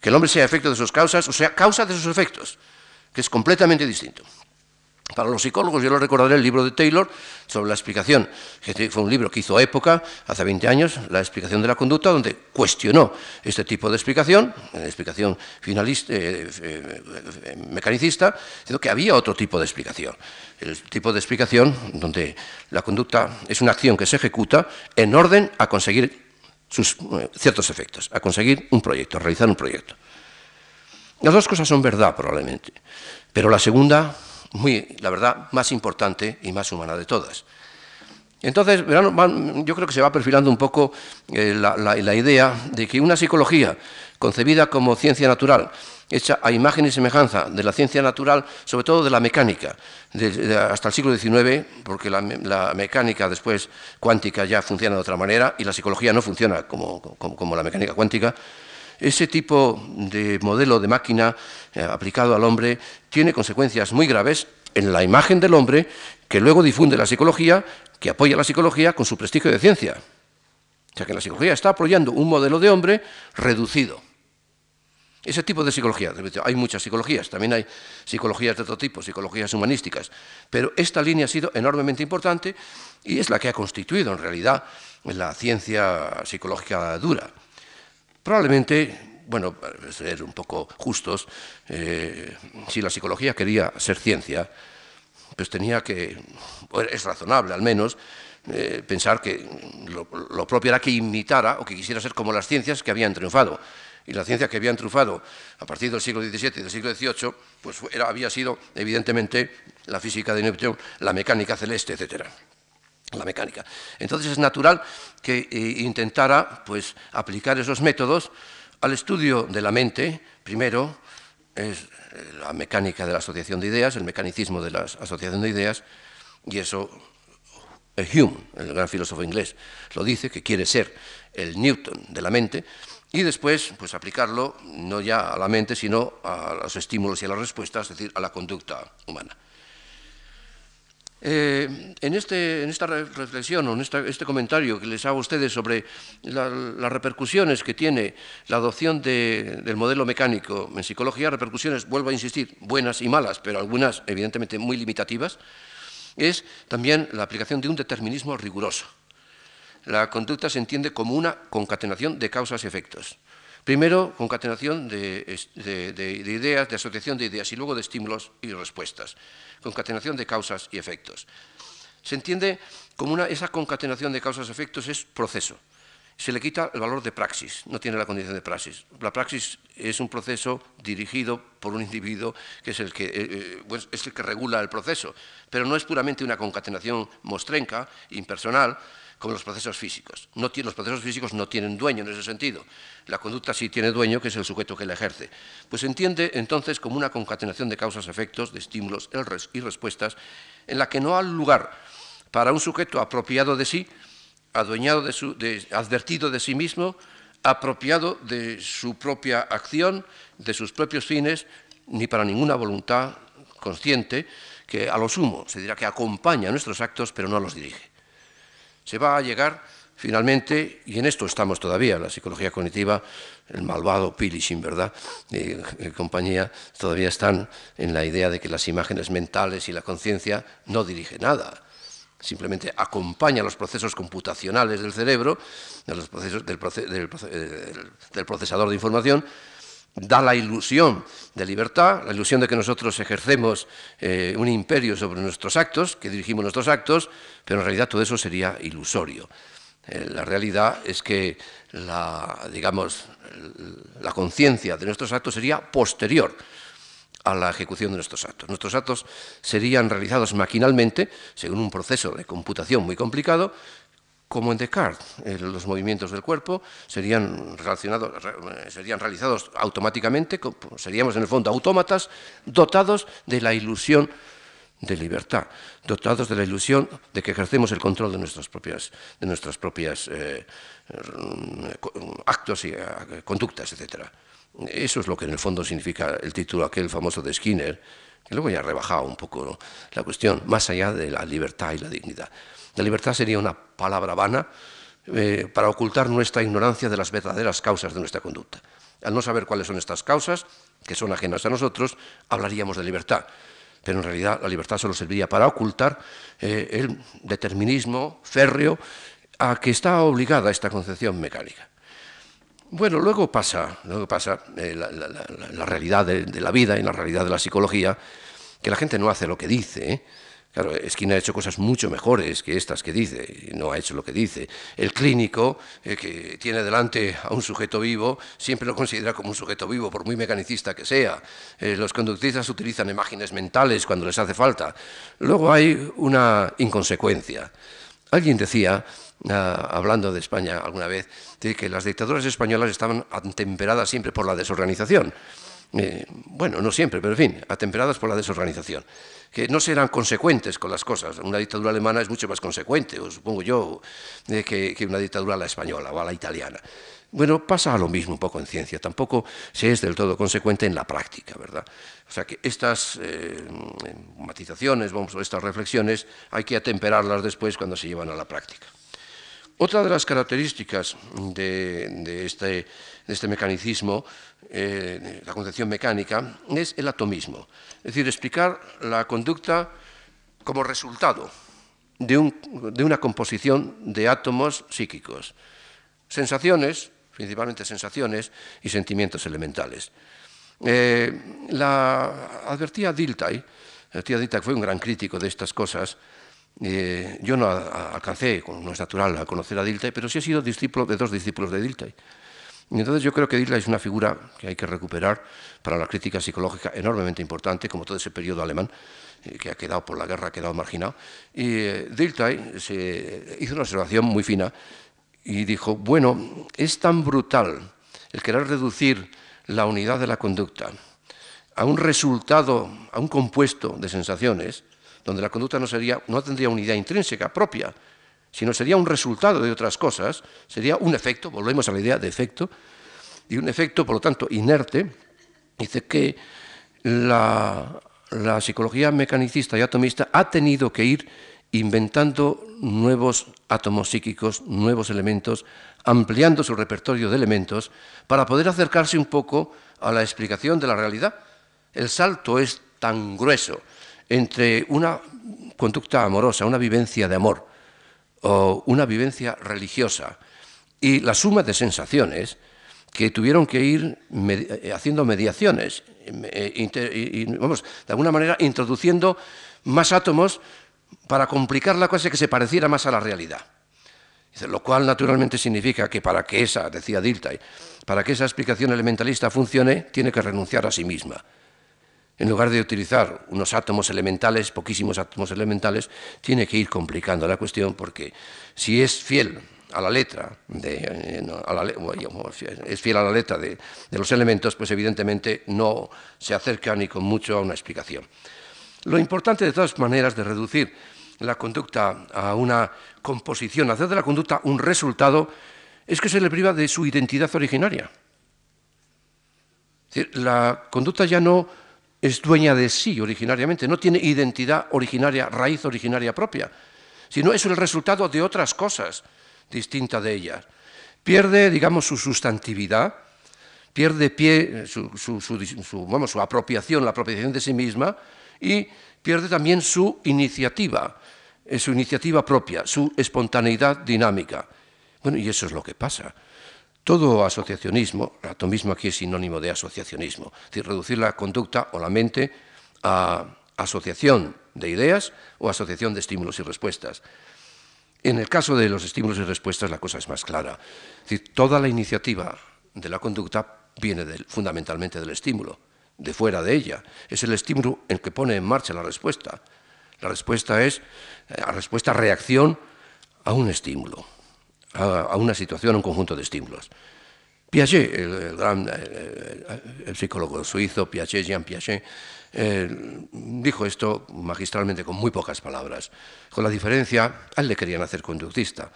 que el hombre sea efecto de sus causas, o sea, causa de sus efectos, que es completamente distinto. Para los psicólogos, yo lo recordaré el libro de Taylor sobre la explicación, que fue un libro que hizo época, hace 20 años, la explicación de la conducta, donde cuestionó este tipo de explicación, la explicación finalista, eh, eh, eh, mecanicista, diciendo que había otro tipo de explicación. El tipo de explicación donde la conducta es una acción que se ejecuta en orden a conseguir sus, ciertos efectos, a conseguir un proyecto, a realizar un proyecto. Las dos cosas son verdad, probablemente, pero la segunda muy, la verdad, más importante y más humana de todas. Entonces, yo creo que se va perfilando un poco eh, la, idea de que una psicología concebida como ciencia natural, hecha a imagen y semejanza de la ciencia natural, sobre todo de la mecánica, hasta el siglo XIX, porque la, mecánica después cuántica ya funciona de otra manera y la psicología no funciona como la mecánica cuántica, ese tipo de modelo de máquina eh, aplicado al hombre tiene consecuencias muy graves en la imagen del hombre que luego difunde la psicología, que apoya la psicología con su prestigio de ciencia. O sea que la psicología está apoyando un modelo de hombre reducido. Ese tipo de psicología, hay muchas psicologías, también hay psicologías de otro tipo, psicologías humanísticas, pero esta línea ha sido enormemente importante y es la que ha constituido en realidad la ciencia psicológica dura. Probablemente, bueno, para ser un poco justos, eh, si la psicología quería ser ciencia, pues tenía que, es razonable al menos, eh, pensar que lo, propio era que imitara o que quisiera ser como las ciencias que habían triunfado. Y la ciencia que habían triunfado a partir del siglo XVII y del siglo XVIII, pues había sido evidentemente la física de Newton, la mecánica celeste, etcétera la mecánica. Entonces es natural que eh, intentara pues, aplicar esos métodos al estudio de la mente, primero, es eh, la mecánica de la asociación de ideas, el mecanicismo de la asociación de ideas, y eso eh, Hume, el gran filósofo inglés, lo dice, que quiere ser el Newton de la mente, y después pues, aplicarlo no ya a la mente, sino a los estímulos y a las respuestas, es decir, a la conducta humana. Eh, en, este, en, esta reflexión o en este comentario que les hago a ustedes sobre las repercusiones que tiene la adopción del modelo mecánico en psicología, repercusiones, vuelvo a insistir, buenas y malas, pero algunas evidentemente muy limitativas, es también la aplicación de un determinismo riguroso. La conducta se entiende como una concatenación de causas y efectos. Primero, concatenación de, ideas, de asociación de ideas y luego de estímulos y respuestas. Concatenación de causas y efectos. Se entiende como una, esa concatenación de causas y efectos es proceso. Se le quita el valor de praxis, no tiene la condición de praxis. La praxis es un proceso dirigido por un individuo que es el que, eh, eh, es el que regula el proceso, pero no es puramente una concatenación mostrenca, impersonal, como los procesos físicos. No los procesos físicos no tienen dueño en ese sentido. La conducta sí tiene dueño, que es el sujeto que la ejerce. Pues se entiende entonces como una concatenación de causas-efectos, de estímulos y respuestas, en la que no hay lugar para un sujeto apropiado de sí, adueñado de su, advertido de sí mismo, apropiado de su propia acción, de sus propios fines, ni para ninguna voluntad consciente, que a lo sumo se dirá que acompaña nuestros actos, pero no los dirige se va a llegar finalmente, y en esto estamos todavía, la psicología cognitiva, el malvado Pilishin, ¿verdad? Y, compañía, todavía están en la idea de que las imágenes mentales y la conciencia no dirigen nada, simplemente acompañan los procesos computacionales del cerebro, de los procesos del, del procesador de información, da la ilusión de libertad, la ilusión de que nosotros ejercemos eh, un imperio sobre nuestros actos, que dirigimos nuestros actos, pero en realidad todo eso sería ilusorio. Eh, la realidad es que la, digamos, la conciencia de nuestros actos sería posterior a la ejecución de nuestros actos. Nuestros actos serían realizados maquinalmente, según un proceso de computación muy complicado, como en Descartes, eh, los movimientos del cuerpo serían, relacionados, serían realizados automáticamente, seríamos en el fondo autómatas dotados de la ilusión de libertad, dotados de la ilusión de que ejercemos el control de nuestras propias, propias eh, actos y eh, conductas, etc. Eso es lo que en el fondo significa el título aquel famoso de Skinner, que luego ya ha rebajado un poco la cuestión, más allá de la libertad y la dignidad. La libertad sería una palabra vana eh, para ocultar nuestra ignorancia de las verdaderas causas de nuestra conducta. Al no saber cuáles son estas causas, que son ajenas a nosotros, hablaríamos de libertad. Pero en realidad la libertad solo serviría para ocultar eh, el determinismo férreo a que está obligada esta concepción mecánica. Bueno, luego pasa, luego pasa eh, la, realidad de, de, la vida y la realidad de la psicología, que la gente no hace lo que dice, Claro, Skinner ha hecho cosas mucho mejores que estas que dice, no ha hecho lo que dice. El clínico, eh, que tiene delante a un sujeto vivo, siempre lo considera como un sujeto vivo, por muy mecanicista que sea. Eh, los conductistas utilizan imágenes mentales cuando les hace falta. Luego hay una inconsecuencia. Alguien decía, ah, hablando de España alguna vez, que las dictaduras españolas estaban atemperadas siempre por la desorganización. Eh, bueno, no siempre, pero en fin, atemperadas por la desorganización que no serán consecuentes con las cosas. Una dictadura alemana es mucho más consecuente, o supongo yo, que, una dictadura a la española o a la italiana. Bueno, pasa lo mismo un poco en ciencia, tampoco se es del todo consecuente en la práctica, ¿verdad? O sea que estas eh, matizaciones, vamos, estas reflexiones, hay que atemperarlas después cuando se llevan a la práctica. Otra de las características de, este, este, mecanicismo, eh, la concepción mecánica, es el atomismo. Es decir, explicar la conducta como resultado de, una composición de átomos psíquicos. Sensaciones, principalmente sensaciones, y sentimientos elementales. Eh, la advertía Dilthey, Dilthey fue un gran crítico de estas cosas, eh, yo no alcancé, no es natural, a conocer a Dilthey, pero sí he sido discípulo de dos discípulos de Dilthey. Y entonces yo creo que Dilthey es una figura que hay que recuperar para la crítica psicológica enormemente importante, como todo ese periodo alemán, eh, que ha quedado por la guerra, ha quedado marginado. Y eh, Dilthey se hizo una observación muy fina y dijo, bueno, es tan brutal el querer reducir la unidad de la conducta a un resultado, a un compuesto de sensaciones, donde la conducta no, sería, no tendría unidad intrínseca propia, sino sería un resultado de otras cosas, sería un efecto, volvemos a la idea de efecto, y un efecto, por lo tanto, inerte, dice que la, la psicología mecanicista y atomista ha tenido que ir inventando nuevos átomos psíquicos, nuevos elementos, ampliando su repertorio de elementos para poder acercarse un poco a la explicación de la realidad. El salto es tan grueso entre una conducta amorosa, una vivencia de amor o una vivencia religiosa y la suma de sensaciones que tuvieron que ir eh, haciendo mediaciones, eh, vamos, de alguna manera introduciendo más átomos para complicar la cosa y que se pareciera más a la realidad. Lo cual naturalmente significa que para que esa, decía para que esa explicación elementalista funcione, tiene que renunciar a sí misma. En lugar de utilizar unos átomos elementales, poquísimos átomos elementales, tiene que ir complicando la cuestión porque si es fiel a la letra, de, es fiel a la letra de los elementos, pues evidentemente no se acerca ni con mucho a una explicación. Lo importante de todas maneras de reducir la conducta a una composición, hacer de la conducta un resultado, es que se le priva de su identidad originaria. la conducta ya no es dueña de sí originariamente, no tiene identidad originaria, raíz originaria propia, sino es el resultado de otras cosas distintas de ellas. Pierde, digamos, su sustantividad, pierde pie, su, su apropiación, la apropiación de sí misma, y pierde también su iniciativa, eh, su iniciativa propia, su espontaneidad dinámica. Bueno, y eso es lo que pasa. Todo asociacionismo, el atomismo aquí es sinónimo de asociacionismo, es decir, reducir la conducta o la mente a asociación de ideas o asociación de estímulos y respuestas. En el caso de los estímulos y respuestas la cosa es más clara. Toda la iniciativa de la conducta viene fundamentalmente del estímulo de fuera de ella. Es el estímulo el que pone en marcha la respuesta. La respuesta es eh, la respuesta reacción a un estímulo, a, una situación, a un conjunto de estímulos. Piaget, el, gran el, psicólogo suizo, Piaget, Jean Piaget, eh, dijo esto magistralmente con muy pocas palabras. Con la diferencia, a él le querían hacer conductista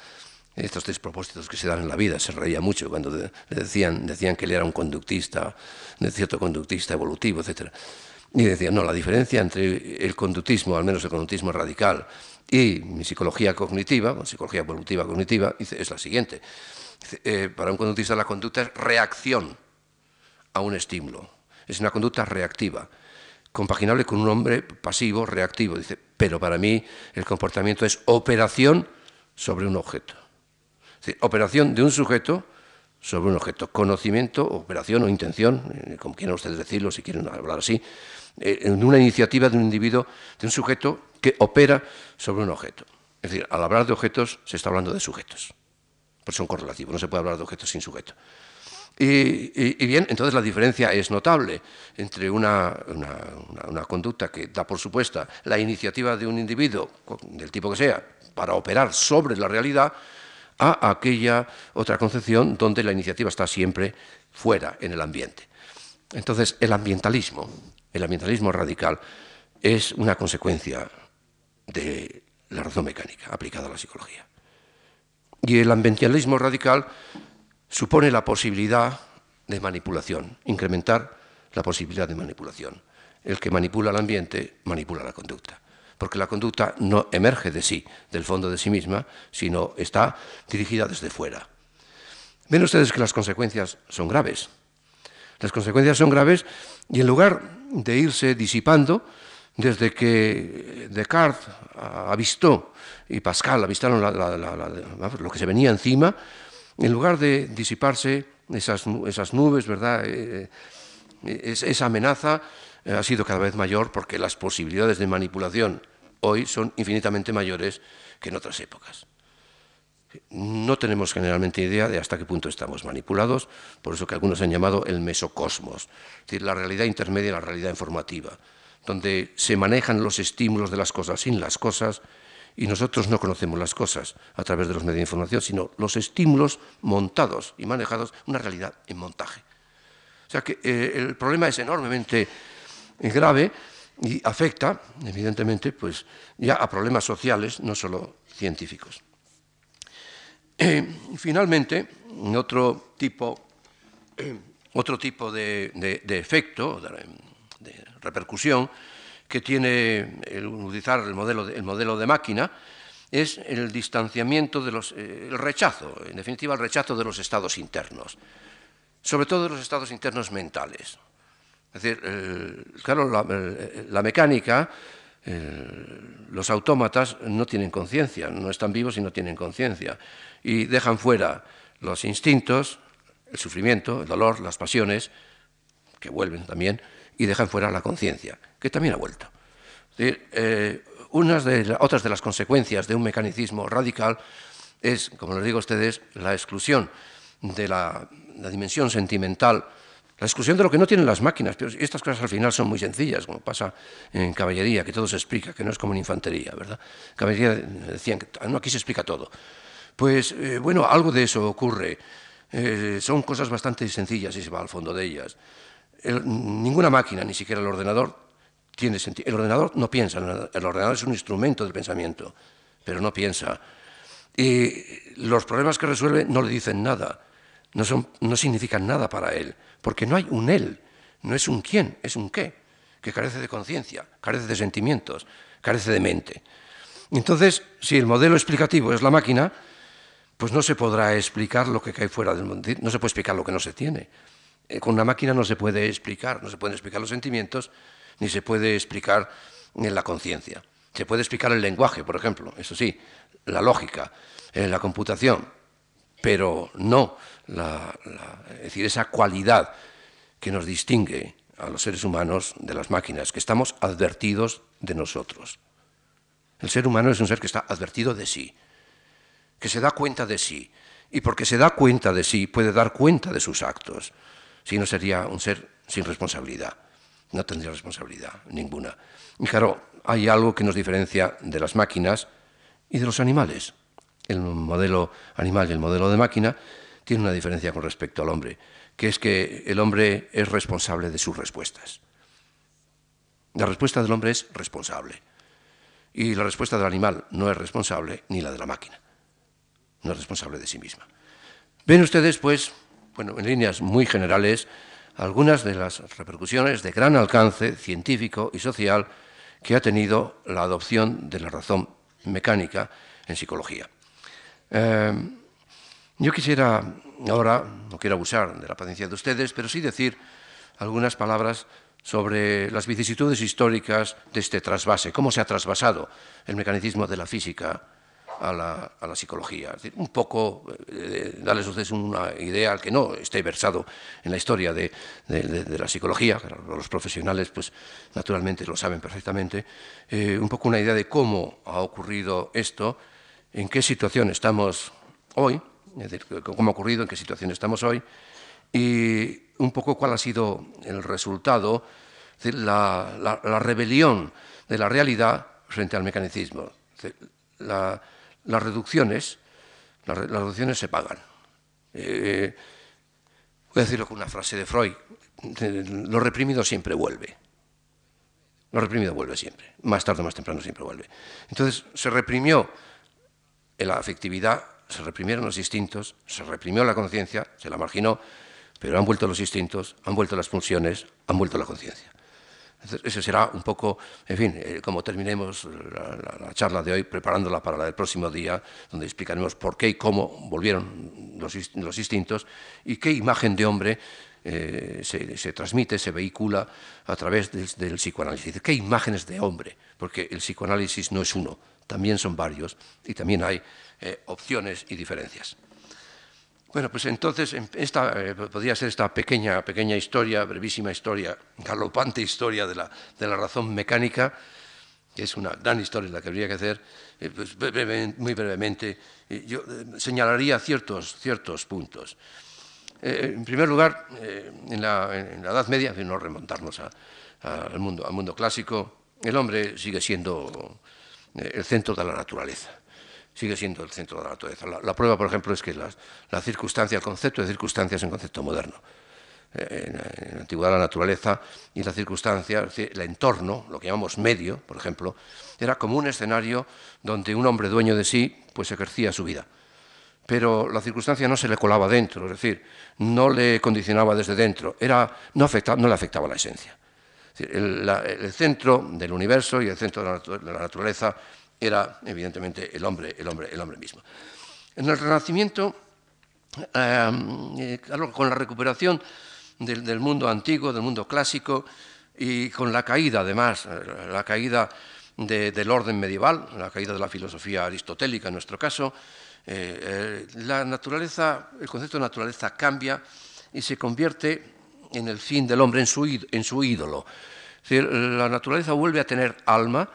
estos despropósitos que se dan en la vida. Se reía mucho cuando le decían, decían que él era un conductista, un cierto conductista evolutivo, etc. Y decían, no, la diferencia entre el conductismo, al menos el conductismo radical, y mi psicología cognitiva, psicología evolutiva cognitiva, es la siguiente. Eh, para un conductista la conducta es reacción a un estímulo. Es una conducta reactiva, compaginable con un hombre pasivo, reactivo. Dice, pero para mí el comportamiento es operación sobre un objeto operación de un sujeto sobre un objeto. Conocimiento, operación o intención, eh, como quieran ustedes decirlo, si quieren hablar así, eh, en una iniciativa de un individuo, de un sujeto que opera sobre un objeto. Es decir, al hablar de objetos se está hablando de sujetos, porque son correlativos, no se puede hablar de objetos sin sujeto. Y, bien, entonces la diferencia es notable entre una, una, conducta que da por supuesta la iniciativa de un individuo, del tipo que sea, para operar sobre la realidad, a aquella otra concepción donde la iniciativa está siempre fuera, en el ambiente. Entonces, el ambientalismo, el ambientalismo radical, es una consecuencia de la razón mecánica aplicada a la psicología. Y el ambientalismo radical supone la posibilidad de manipulación, incrementar la posibilidad de manipulación. El que manipula el ambiente manipula la conducta porque la conducta no emerge de sí, del fondo de sí misma, sino está dirigida desde fuera. Ven ustedes que las consecuencias son graves. Las consecuencias son graves y en lugar de irse disipando, desde que Descartes avistó y Pascal avistaron lo que se venía encima, en lugar de disiparse esas, nubes, ¿verdad? Eh, eh, esa amenaza eh, ha sido cada vez mayor porque las posibilidades de manipulación hoy son infinitamente mayores que en otras épocas. No tenemos generalmente idea de hasta qué punto estamos manipulados, por eso que algunos han llamado el mesocosmos, es decir, la realidad intermedia y la realidad informativa, donde se manejan los estímulos de las cosas sin las cosas y nosotros no conocemos las cosas a través de los medios de información, sino los estímulos montados y manejados, una realidad en montaje. O sea que eh, el problema es enormemente grave y afecta, evidentemente, pues, ya a problemas sociales, no solo científicos. Eh, finalmente, otro tipo, otro tipo de, efecto, repercusión, que tiene el utilizar el modelo de, el modelo de máquina es el distanciamiento de los, eh, el rechazo, en definitiva el rechazo de los estados internos, sobre todo de los estados internos mentales. Es decir, claro, la, mecánica, los autómatas no tienen conciencia, no están vivos y no tienen conciencia, y dejan fuera los instintos, el sufrimiento, el dolor, las pasiones, que vuelven también, y dejan fuera la conciencia, que también ha vuelto. Eh, unas de otras de las consecuencias de un mecanicismo radical es, como les digo a ustedes, la exclusión de la, dimensión sentimental, la exclusión de lo que no tienen las máquinas. Pero estas cosas al final son muy sencillas, como pasa en caballería, que todo se explica, que no es como en infantería, ¿verdad? Caballería decían que no, aquí se explica todo. Pues eh, bueno, algo de eso ocurre. Eh, son cosas bastante sencillas y se va al fondo de ellas. Ninguna máquina, ni siquiera el ordenador, tiene sentido. El ordenador no piensa, el ordenador es un instrumento del pensamiento, pero no piensa. Y los problemas que resuelve no le dicen nada, no, son, no significan nada para él, porque no hay un él, no es un quién, es un qué, que carece de conciencia, carece de sentimientos, carece de mente. Entonces, si el modelo explicativo es la máquina, pues no se podrá explicar lo que cae fuera del mundo, no se puede explicar lo que no se tiene. Eh, con una máquina no se puede explicar, no se pueden explicar los sentimientos, ni se puede explicar en la conciencia. Se puede explicar el lenguaje, por ejemplo, eso sí, la lógica, en la computación, pero no es decir, esa cualidad que nos distingue a los seres humanos de las máquinas, que estamos advertidos de nosotros. El ser humano es un ser que está advertido de sí, que se da cuenta de sí, y porque se da cuenta de sí puede dar cuenta de sus actos, si no sería un ser sin responsabilidad no tendría responsabilidad ninguna. Y claro, hay algo que nos diferencia de las máquinas y de los animales. El modelo animal y el modelo de máquina tienen una diferencia con respecto al hombre, que es que el hombre es responsable de sus respuestas. La respuesta del hombre es responsable. Y la respuesta del animal no es responsable, ni la de la máquina. No es responsable de sí misma. Ven ustedes, pues, bueno, en líneas muy generales, algunas de las repercusiones de gran alcance científico y social que ha tenido la adopción de la razón mecánica en psicología. Eh, yo quisiera ahora, no quiero abusar de la paciencia de ustedes, pero sí decir algunas palabras sobre las vicisitudes históricas de este trasvase, cómo se ha trasvasado el mecanismo de la física a la, psicología. un poco eh, darles a ustedes una idea al que no esté versado en la historia de, la psicología, los profesionales pues naturalmente lo saben perfectamente, eh, un poco una idea de cómo ha ocurrido esto, en qué situación estamos hoy, es decir, cómo ha ocurrido, en qué situación estamos hoy, y un poco cuál ha sido el resultado, de la, rebelión de la realidad frente al mecanicismo. Las reducciones, las, reducciones se pagan. Eh, voy a decirlo con una frase de Freud, lo reprimido siempre vuelve. Lo reprimido vuelve siempre, más tarde o más temprano siempre vuelve. Entonces se reprimió la afectividad, se reprimieron los instintos, se reprimió la conciencia, se la marginó, pero han vuelto los instintos, han vuelto las pulsiones, han vuelto la conciencia. Ese será un poco, en fin, eh, como terminemos la, charla de hoy, preparándola para la del próximo día, donde explicaremos por qué y cómo volvieron los, instintos y qué imagen de hombre eh, se, transmite, se vehicula a través del, psicoanálisis. ¿Qué imágenes de hombre? Porque el psicoanálisis no es uno, también son varios y también hay eh, opciones y diferencias. Bueno, pues entonces esta eh, podría ser esta pequeña, pequeña historia, brevísima historia, galopante historia de la, de la razón mecánica, que es una gran historia la que habría que hacer, eh, pues muy brevemente, eh, yo señalaría ciertos, ciertos puntos. en primer lugar, en la, Edad Media, no remontarnos al, mundo, al mundo clásico, el hombre sigue siendo el centro de la naturaleza sigue siendo el centro de la naturaleza. La, prueba, por ejemplo, es que la circunstancia, el concepto de circunstancia es un concepto moderno. Eh, en, la antigüedad la naturaleza y la circunstancia, el entorno, lo que llamamos medio, por ejemplo, era como un escenario donde un hombre dueño de sí pues ejercía su vida. Pero la circunstancia no se le colaba dentro, es decir, no le condicionaba desde dentro, era, no, no le afectaba la esencia. El, centro del universo y el centro de la, naturaleza era, evidentemente, el hombre, el hombre, el hombre mismo. En el Renacimiento, eh, con la recuperación del, mundo antiguo, del mundo clásico, y con la caída, además, la caída del orden medieval, la caída de la filosofía aristotélica en nuestro caso, eh, eh, la naturaleza, el concepto de naturaleza cambia y se convierte en el fin del hombre, en su ídolo. la naturaleza vuelve a tener alma,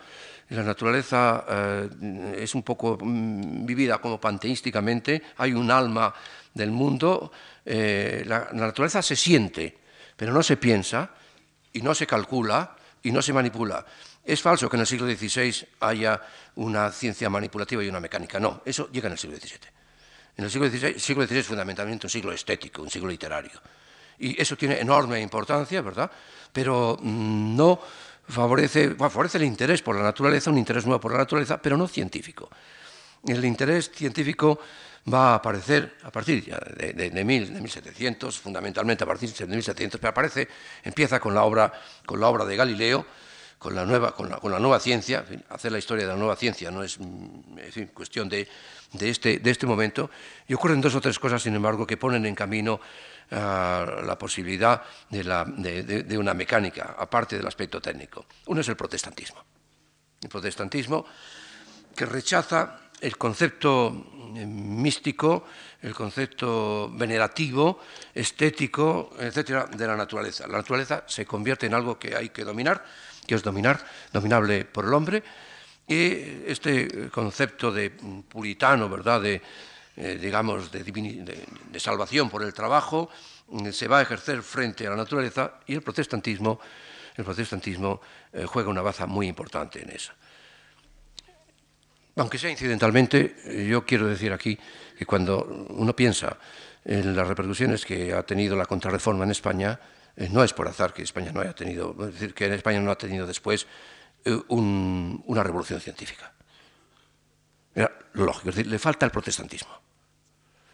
la naturaleza eh, es un poco mm, vivida como panteísticamente, hay un alma del mundo, la, naturaleza se siente, pero no se piensa y no se calcula y no se manipula. Es falso que en el siglo XVI haya una ciencia manipulativa y una mecánica. No, eso llega en el siglo XVII. En el siglo XVI, siglo XVI es fundamentalmente un siglo estético, un siglo literario. Y eso tiene enorme importancia, ¿verdad? Pero mm, no favorece, favorece el interés por la naturaleza, un interés nuevo por la naturaleza, pero no científico. El interés científico va a aparecer a partir de, de, de, 1700, fundamentalmente a partir de 1700, pero aparece, empieza con la obra, con la obra de Galileo, con la nueva, con la, nueva ciencia, hacer la historia de la nueva ciencia no es mm, cuestión de, este, de este momento, y ocurren dos o tres cosas, sin embargo, que ponen en camino ah, la posibilidad de, de, una mecánica, aparte del aspecto técnico. Uno es el protestantismo. El protestantismo que rechaza el concepto eh, místico, el concepto venerativo, estético, etcétera, de la naturaleza. La naturaleza se convierte en algo que hay que dominar que es dominar, dominable por el hombre, y este concepto de puritano, ¿verdad?, de, eh, digamos, de, salvación por el trabajo, mm, se va a ejercer frente a la naturaleza y el protestantismo, el protestantismo eh, juega una baza muy importante en eso. Aunque sea incidentalmente, yo quiero decir aquí que cuando uno piensa en las repercusiones que ha tenido la contrarreforma en España, eh, no es por azar que España no haya tenido, decir, que España no ha tenido después eh, una revolución científica. Era lógico, es decir, le falta el protestantismo.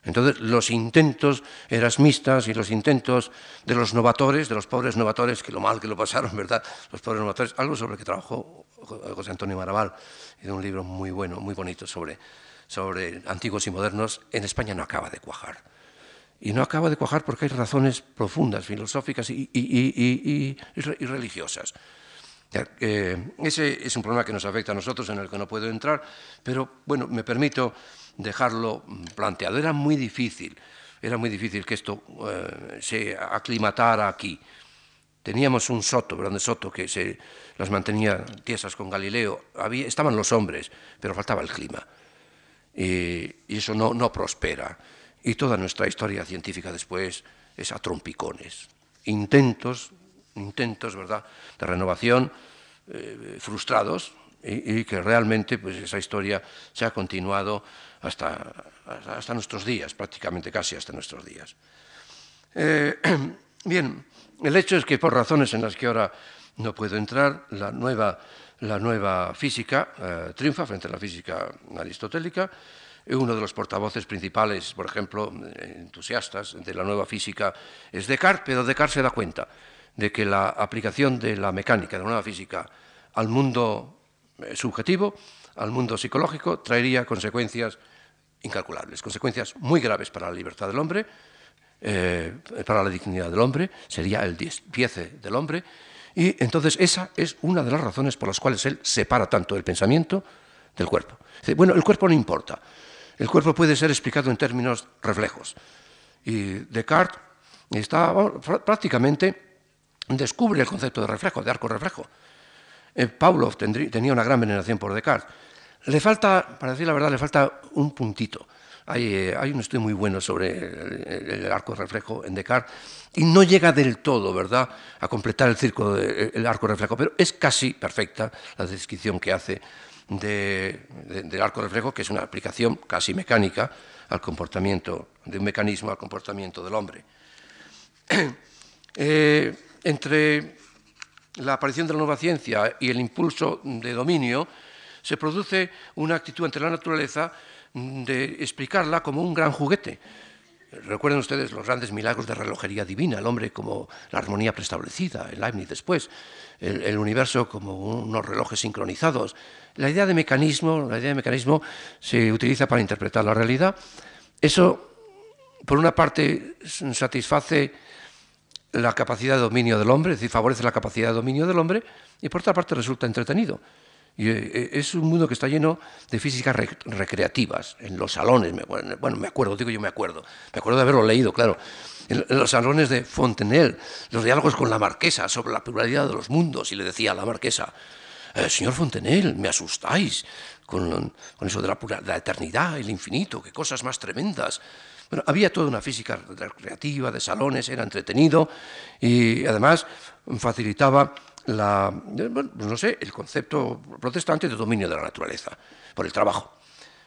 Entonces, los intentos erasmistas y los intentos de los novatores, de los pobres novatores, que lo mal que lo pasaron, ¿verdad? Los pobres novatores, algo sobre el que trabajó José Antonio Maraval, y de un libro muy bueno, muy bonito sobre, sobre antiguos y modernos, en España no acaba de cuajar. Y no acaba de cuajar porque hay razones profundas, filosóficas y, religiosas. Ese es un problema que nos afecta a nosotros, en el que no puedo entrar, pero bueno, me permito dejarlo planteado. Era muy difícil, era muy difícil que esto eh, se aclimatara aquí. Teníamos un soto, grande soto, que se las mantenía tiesas con Galileo. Había, estaban los hombres, pero faltaba el clima. Y, eso no, no prospera. Y toda nuestra historia científica después es a trompicones. Intentos, intentos, ¿verdad?, de renovación eh, frustrados y, que realmente pues, esa historia se ha continuado hasta, hasta nuestros días, prácticamente casi hasta nuestros días. Eh, (clears throat) bien, el hecho es que por razones en las que ahora no puedo entrar, la nueva, la nueva física eh, triunfa frente a la física aristotélica uno de los portavoces principales, por ejemplo, entusiastas de la nueva física es Descartes, pero Descartes se da cuenta de que la aplicación de la mecánica, de la nueva física, al mundo eh, subjetivo, al mundo psicológico, traería consecuencias incalculables, consecuencias muy graves para la libertad del hombre, eh, para la dignidad del hombre, sería el despiece del hombre, y entonces esa es una de las razones por las cuales él separa tanto el pensamiento del cuerpo. Bueno, el cuerpo no importa, el cuerpo puede ser explicado en términos reflejos. Y Descartes está, prácticamente descubre el concepto de reflejo, de arco reflejo. Eh, Pavlov tenía una gran veneración por Descartes. Le falta, para decir la verdad, le falta un puntito. Hay, eh, un estudio muy bueno sobre el, arco reflejo en Descartes y no llega del todo, ¿verdad?, a completar el círculo del arco reflejo, pero es casi perfecta la descripción que hace del arco reflejo, que es una aplicación casi mecánica al comportamiento, de un mecanismo al comportamiento del hombre. (clears throat) Eh, entre la aparición de la nueva ciencia y el impulso de dominio, se produce una actitud ante la naturaleza de explicarla como un gran juguete. Recuerden ustedes los grandes milagros de relojería divina, el hombre como la armonía preestablecida, el Leibniz después, el, universo como unos relojes sincronizados. La idea de mecanismo, la idea de mecanismo se utiliza para interpretar la realidad. Eso, por una parte, satisface la capacidad de dominio del hombre, es decir, favorece la capacidad de dominio del hombre, y por otra parte resulta entretenido. Y eh, eh, es un mundo que está lleno de físicas recreativas, en los salones, bueno, me acuerdo, digo yo me acuerdo, me acuerdo de haberlo leído, claro, en, los salones de Fontenelle, los diálogos con la marquesa sobre la pluralidad de los mundos, y le decía a la marquesa, eh, señor Fontenelle, me asustáis con, eso de la, de la eternidad, el infinito, qué cosas más tremendas. Había toda una física recreativa de salones, era entretenido y además facilitaba pues el concepto protestante de dominio de la naturaleza, por el trabajo.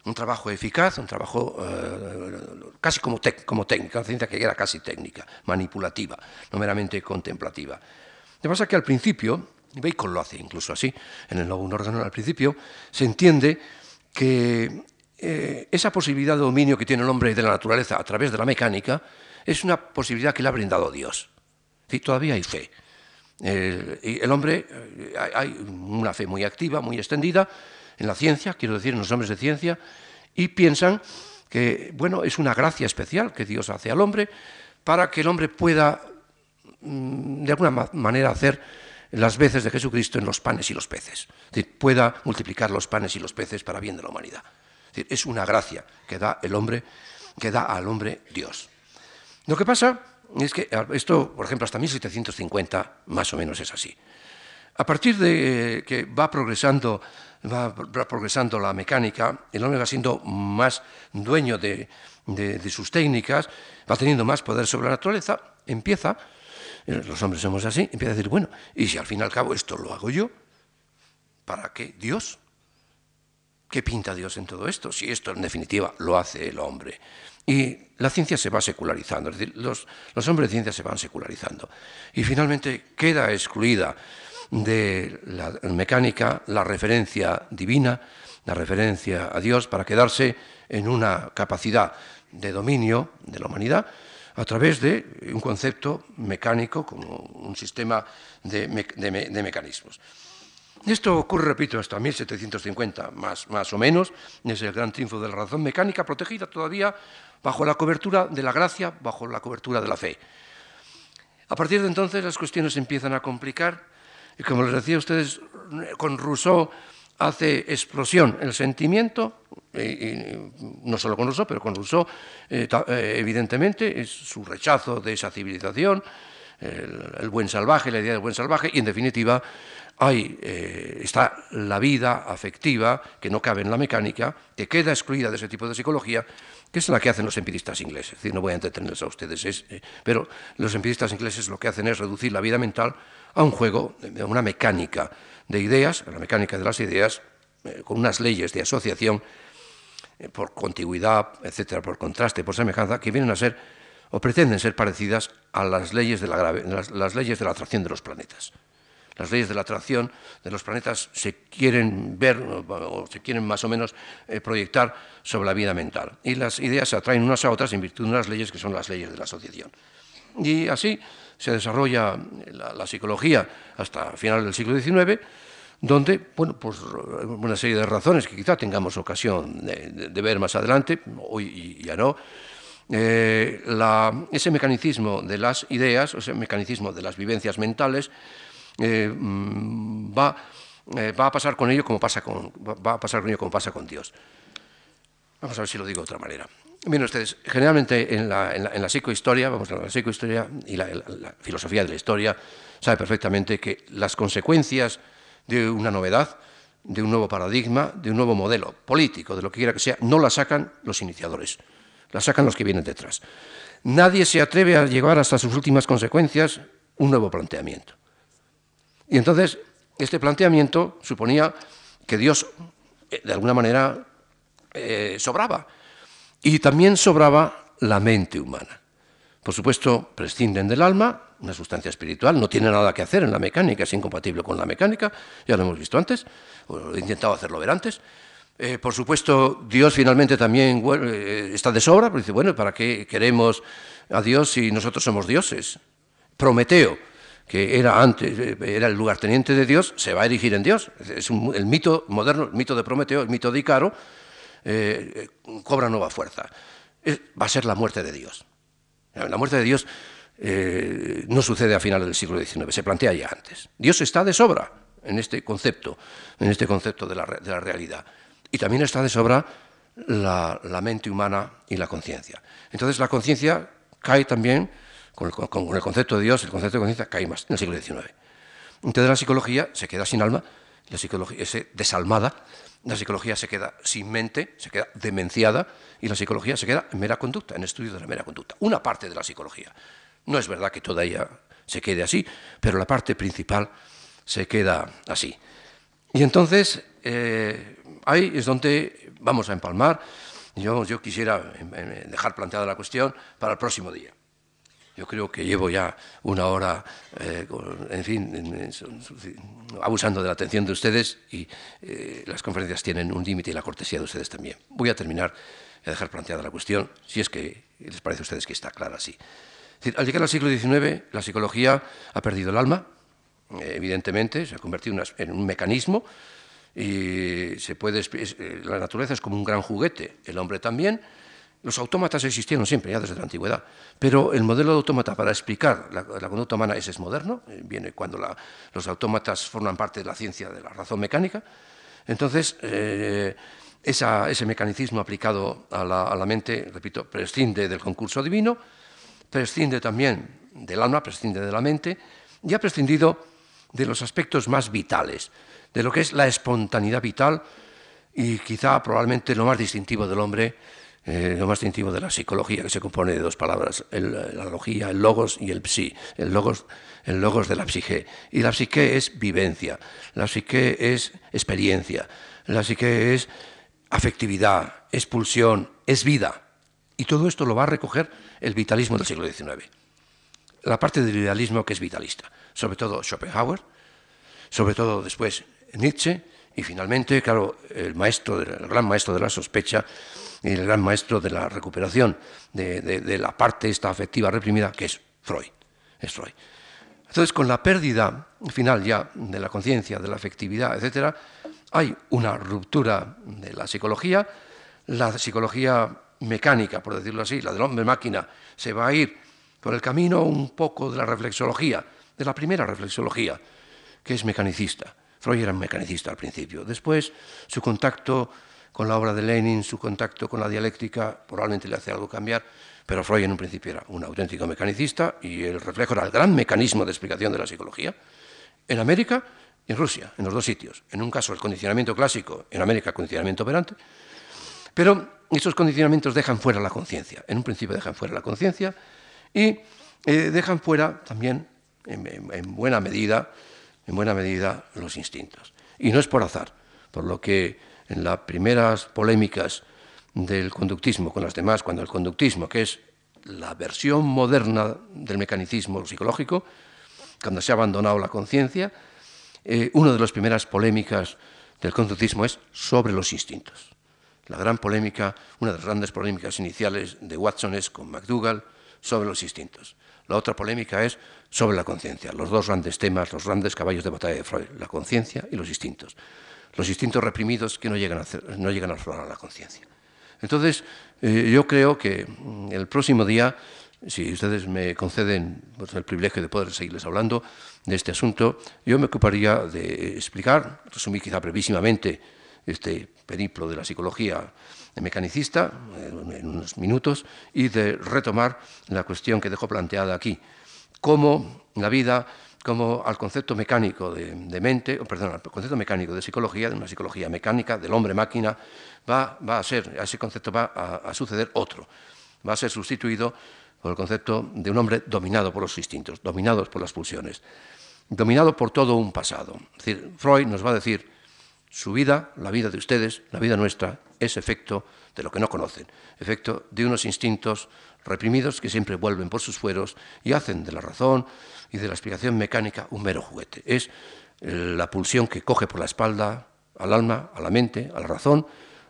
Un trabajo eficaz, un trabajo eh, casi como, técnica, una ciencia que era casi técnica, manipulativa, no meramente contemplativa. Lo que pasa que al principio, Bacon lo hace incluso así, en el Nuevo órgano al principio, se entiende que eh, esa posibilidad de dominio que tiene el hombre de la naturaleza a través de la mecánica es una posibilidad que le ha brindado Dios. Y todavía hay fe. El, el hombre, eh, hay una fe muy activa, muy extendida en la ciencia, quiero decir, en los hombres de ciencia, y piensan que, bueno, es una gracia especial que Dios hace al hombre para que el hombre pueda, mm, de alguna manera, hacer las veces de Jesucristo en los panes y los peces. Pueda multiplicar los panes y los peces para bien de la humanidad. Es, decir, es una gracia que da el hombre, que da al hombre Dios. Lo que pasa es que esto, por ejemplo, hasta 1750 más o menos es así. A partir de que va progresando, va progresando la mecánica, el hombre va siendo más dueño de, sus técnicas, va teniendo más poder sobre la naturaleza, empieza, eh, los hombres somos así, empieza a decir, bueno, y si al fin y al cabo esto lo hago yo, ¿para qué Dios? ¿Qué pinta Dios en todo esto? Si esto en definitiva lo hace el hombre. Y la ciencia se va secularizando, es decir, los, hombres de ciencia se van secularizando. Y finalmente queda excluida de la mecánica la referencia divina, la referencia a Dios, para quedarse en una capacidad de dominio de la humanidad a través de un concepto mecánico como un sistema de mecanismos. Esto ocurre, repito, hasta 1750, más, más o menos, es el gran triunfo de la razón mecánica, protegida todavía bajo la cobertura de la gracia, bajo la cobertura de la fe. A partir de entonces las cuestiones empiezan a complicar y como les decía a ustedes, con Rousseau hace explosión el sentimiento, no solo con Rousseau, pero con Rousseau eh, eh, evidentemente es su rechazo de esa civilización, el, buen salvaje, la idea del buen salvaje, y en definitiva hay, eh, está la vida afectiva, que no cabe en la mecánica, que queda excluida de ese tipo de psicología, que es la que hacen los empiristas ingleses. Es decir, no voy a entretenerles a ustedes, eh, pero los empiristas ingleses lo que hacen es reducir la vida mental a un juego, a una mecánica de ideas, a la mecánica de las ideas, eh, con unas leyes de asociación por contigüidad, etcétera, por contraste, por semejanza, que vienen a ser o pretenden ser parecidas a las leyes de la, las leyes de la atracción de los planetas las leyes de la atracción de los planetas se quieren ver o se quieren más o menos eh, proyectar sobre la vida mental. Y las ideas se atraen unas a otras en virtud de unas leyes que son las leyes de la asociación. Y así se desarrolla la, psicología hasta finales del siglo XIX, donde, bueno, pues una serie de razones que quizá tengamos ocasión de, ver más adelante, hoy ya no, eh, ese mecanicismo de las ideas, ese mecanicismo de las vivencias mentales, eh, mm, va, eh, va, a pasar con ello como pasa con, va a pasar con ello como pasa con Dios. Vamos a ver si lo digo de otra manera. Miren ustedes, generalmente en la, en la, psicohistoria, vamos a la psicohistoria y la, filosofía de la historia sabe perfectamente que las consecuencias de una novedad, de un nuevo paradigma, de un nuevo modelo político, de lo que quiera que sea, no la sacan los iniciadores, la sacan los que vienen detrás. Nadie se atreve a llevar hasta sus últimas consecuencias un nuevo planteamiento. Y entonces, este planteamiento suponía que Dios, eh, de alguna manera, eh, sobraba. Y también sobraba la mente humana. Por supuesto, prescinden del alma, una sustancia espiritual, no tiene nada que hacer en la mecánica, es incompatible con la mecánica, ya lo hemos visto antes, o he intentado hacerlo ver antes, Eh, por supuesto, Dios finalmente también está de sobra, pero dice, bueno, ¿para qué queremos a Dios si nosotros somos dioses? Prometeo, que era antes, eh, era el lugarteniente de Dios, se va a erigir en Dios. Es el mito moderno, el mito de Prometeo, el mito de Icaro, cobra nueva fuerza. va a ser la muerte de Dios. La muerte de Dios no sucede a finales del siglo XIX, se plantea ya antes. Dios está de sobra en este concepto, en este concepto de la, de la realidad. Y también está de sobra la, mente humana y la conciencia. Entonces la conciencia cae también, con el, concepto de Dios, el concepto de conciencia cae más en el siglo XIX. Entonces la psicología se queda sin alma, la psicología es desalmada, la psicología se queda sin mente, se queda demenciada y la psicología se queda en mera conducta, en estudio de la mera conducta. Una parte de la psicología. No es verdad que toda ella se quede así, pero la parte principal se queda así. Y entonces eh, ahí es donde vamos a empalmar. Yo, yo quisiera em, em, dejar planteada la cuestión para el próximo día. Yo creo que llevo ya una hora, eh, en fin, abusando de la atención de ustedes y eh, las conferencias tienen un límite y la cortesía de ustedes también. Voy a terminar y a dejar planteada la cuestión, si es que les parece a ustedes que está clara así. al llegar al siglo XIX, la psicología ha perdido el alma, evidentemente, se ha convertido en un mecanismo y se puede, eh, la naturaleza es como un gran juguete, el hombre también. Los autómatas existieron siempre, ya desde la antigüedad, pero el modelo de autómata para explicar la, conducta humana es, es moderno, eh, viene cuando los autómatas forman parte de la ciencia de la razón mecánica. Entonces, eh, ese mecanicismo aplicado a la, a la mente, repito, prescinde del concurso divino, prescinde también del alma, prescinde de la mente, y ha prescindido de los aspectos más vitales de lo que es la espontaneidad vital y quizá probablemente lo más distintivo del hombre, eh, lo más distintivo de la psicología, que se compone de dos palabras, la logía, el logos y el psi, el logos, el logos de la psique. Y la psique es vivencia, la psique es experiencia, la psique es afectividad, es pulsión, es vida. Y todo esto lo va a recoger el vitalismo del siglo XIX. La parte del idealismo que es vitalista, sobre todo Schopenhauer, sobre todo después Nietzsche y finalmente, claro, el, maestro, el gran maestro de la sospecha y el gran maestro de la recuperación de, la parte esta afectiva reprimida, que es Freud. Es Freud. Entonces, con la pérdida final ya de la conciencia, de la afectividad, etc., hay una ruptura de la psicología. La psicología mecánica, por decirlo así, la del hombre-máquina, se va a ir por el camino un poco de la reflexología, de la primera reflexología, que es mecanicista. Freud era un mecanicista al principio. Después, su contacto con la obra de Lenin, su contacto con la dialéctica, probablemente le hace algo cambiar, pero Freud en un principio era un auténtico mecanicista y el reflejo era el gran mecanismo de explicación de la psicología. En América y en Rusia, en los dos sitios. En un caso el condicionamiento clásico, en América el condicionamiento operante, pero esos condicionamientos dejan fuera la conciencia. En un principio dejan fuera la conciencia y eh, dejan fuera también, en buena medida, en buena medida los instintos. Y no es por azar, por lo que en las primeras polémicas del conductismo con las demás, cuando el conductismo, que es la versión moderna del mecanicismo psicológico, cuando se ha abandonado la conciencia, eh, una de las primeras polémicas del conductismo es sobre los instintos. La gran polémica, una de las grandes polémicas iniciales de Watson es con McDougall sobre los instintos. La otra polémica es sobre la conciencia, los dos grandes temas, los grandes caballos de batalla de Freud, la conciencia y los instintos. Los instintos reprimidos que no llegan a, no llegan a a la conciencia. Entonces, eh, yo creo que mm, el próximo día, si ustedes me conceden pues, el privilegio de poder seguirles hablando de este asunto, yo me ocuparía de explicar, resumir quizá brevísimamente este periplo de la psicología mecanicista en unos minutos y de retomar la cuestión que dejó planteada aquí, cómo la vida, cómo al concepto mecánico de, mente, perdón, al concepto mecánico de psicología, de una psicología mecánica, del hombre-máquina, va, va, a ser, a ese concepto va a, suceder otro, va a ser sustituido por el concepto de un hombre dominado por los instintos, dominados por las pulsiones, dominado por todo un pasado. Es decir, Freud nos va a decir, su vida, la vida de ustedes, la vida nuestra, es efecto de lo que no conocen, efecto de unos instintos reprimidos que siempre vuelven por sus fueros y hacen de la razón y de la explicación mecánica un mero juguete. Es la pulsión que coge por la espalda al alma, a la mente, a la razón,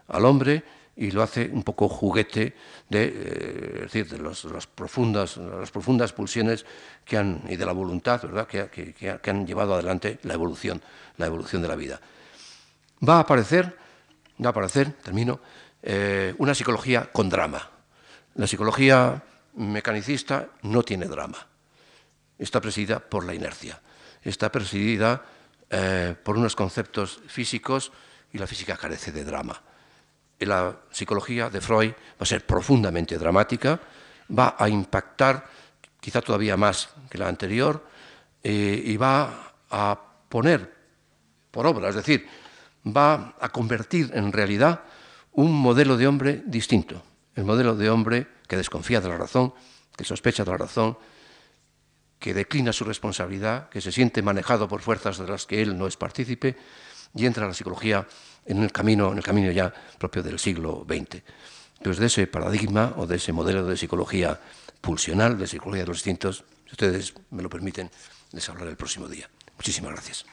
al hombre y lo hace un poco juguete de, eh, decir, de las, profundas, las profundas pulsiones que han, y de la voluntad ¿verdad? Que, que, han llevado adelante la evolución, la evolución de la vida. Va a aparecer, va a aparecer, termino, eh, una psicología con drama. La psicología mecanicista no tiene drama. Está presidida por la inercia. Está presidida eh, por unos conceptos físicos y la física carece de drama la psicología de Freud va a ser profundamente dramática, va a impactar quizá todavía más que la anterior eh, y va a poner por obra, es decir, va a convertir en realidad un modelo de hombre distinto, el modelo de hombre que desconfía de la razón, que sospecha de la razón, que declina su responsabilidad, que se siente manejado por fuerzas de las que él no es partícipe y entra a la psicología en el camino, en el camino ya propio del siglo XX. Entonces, de ese paradigma o de ese modelo de psicología pulsional, de psicología de los instintos, si ustedes me lo permiten, les hablaré el próximo día. Muchísimas gracias.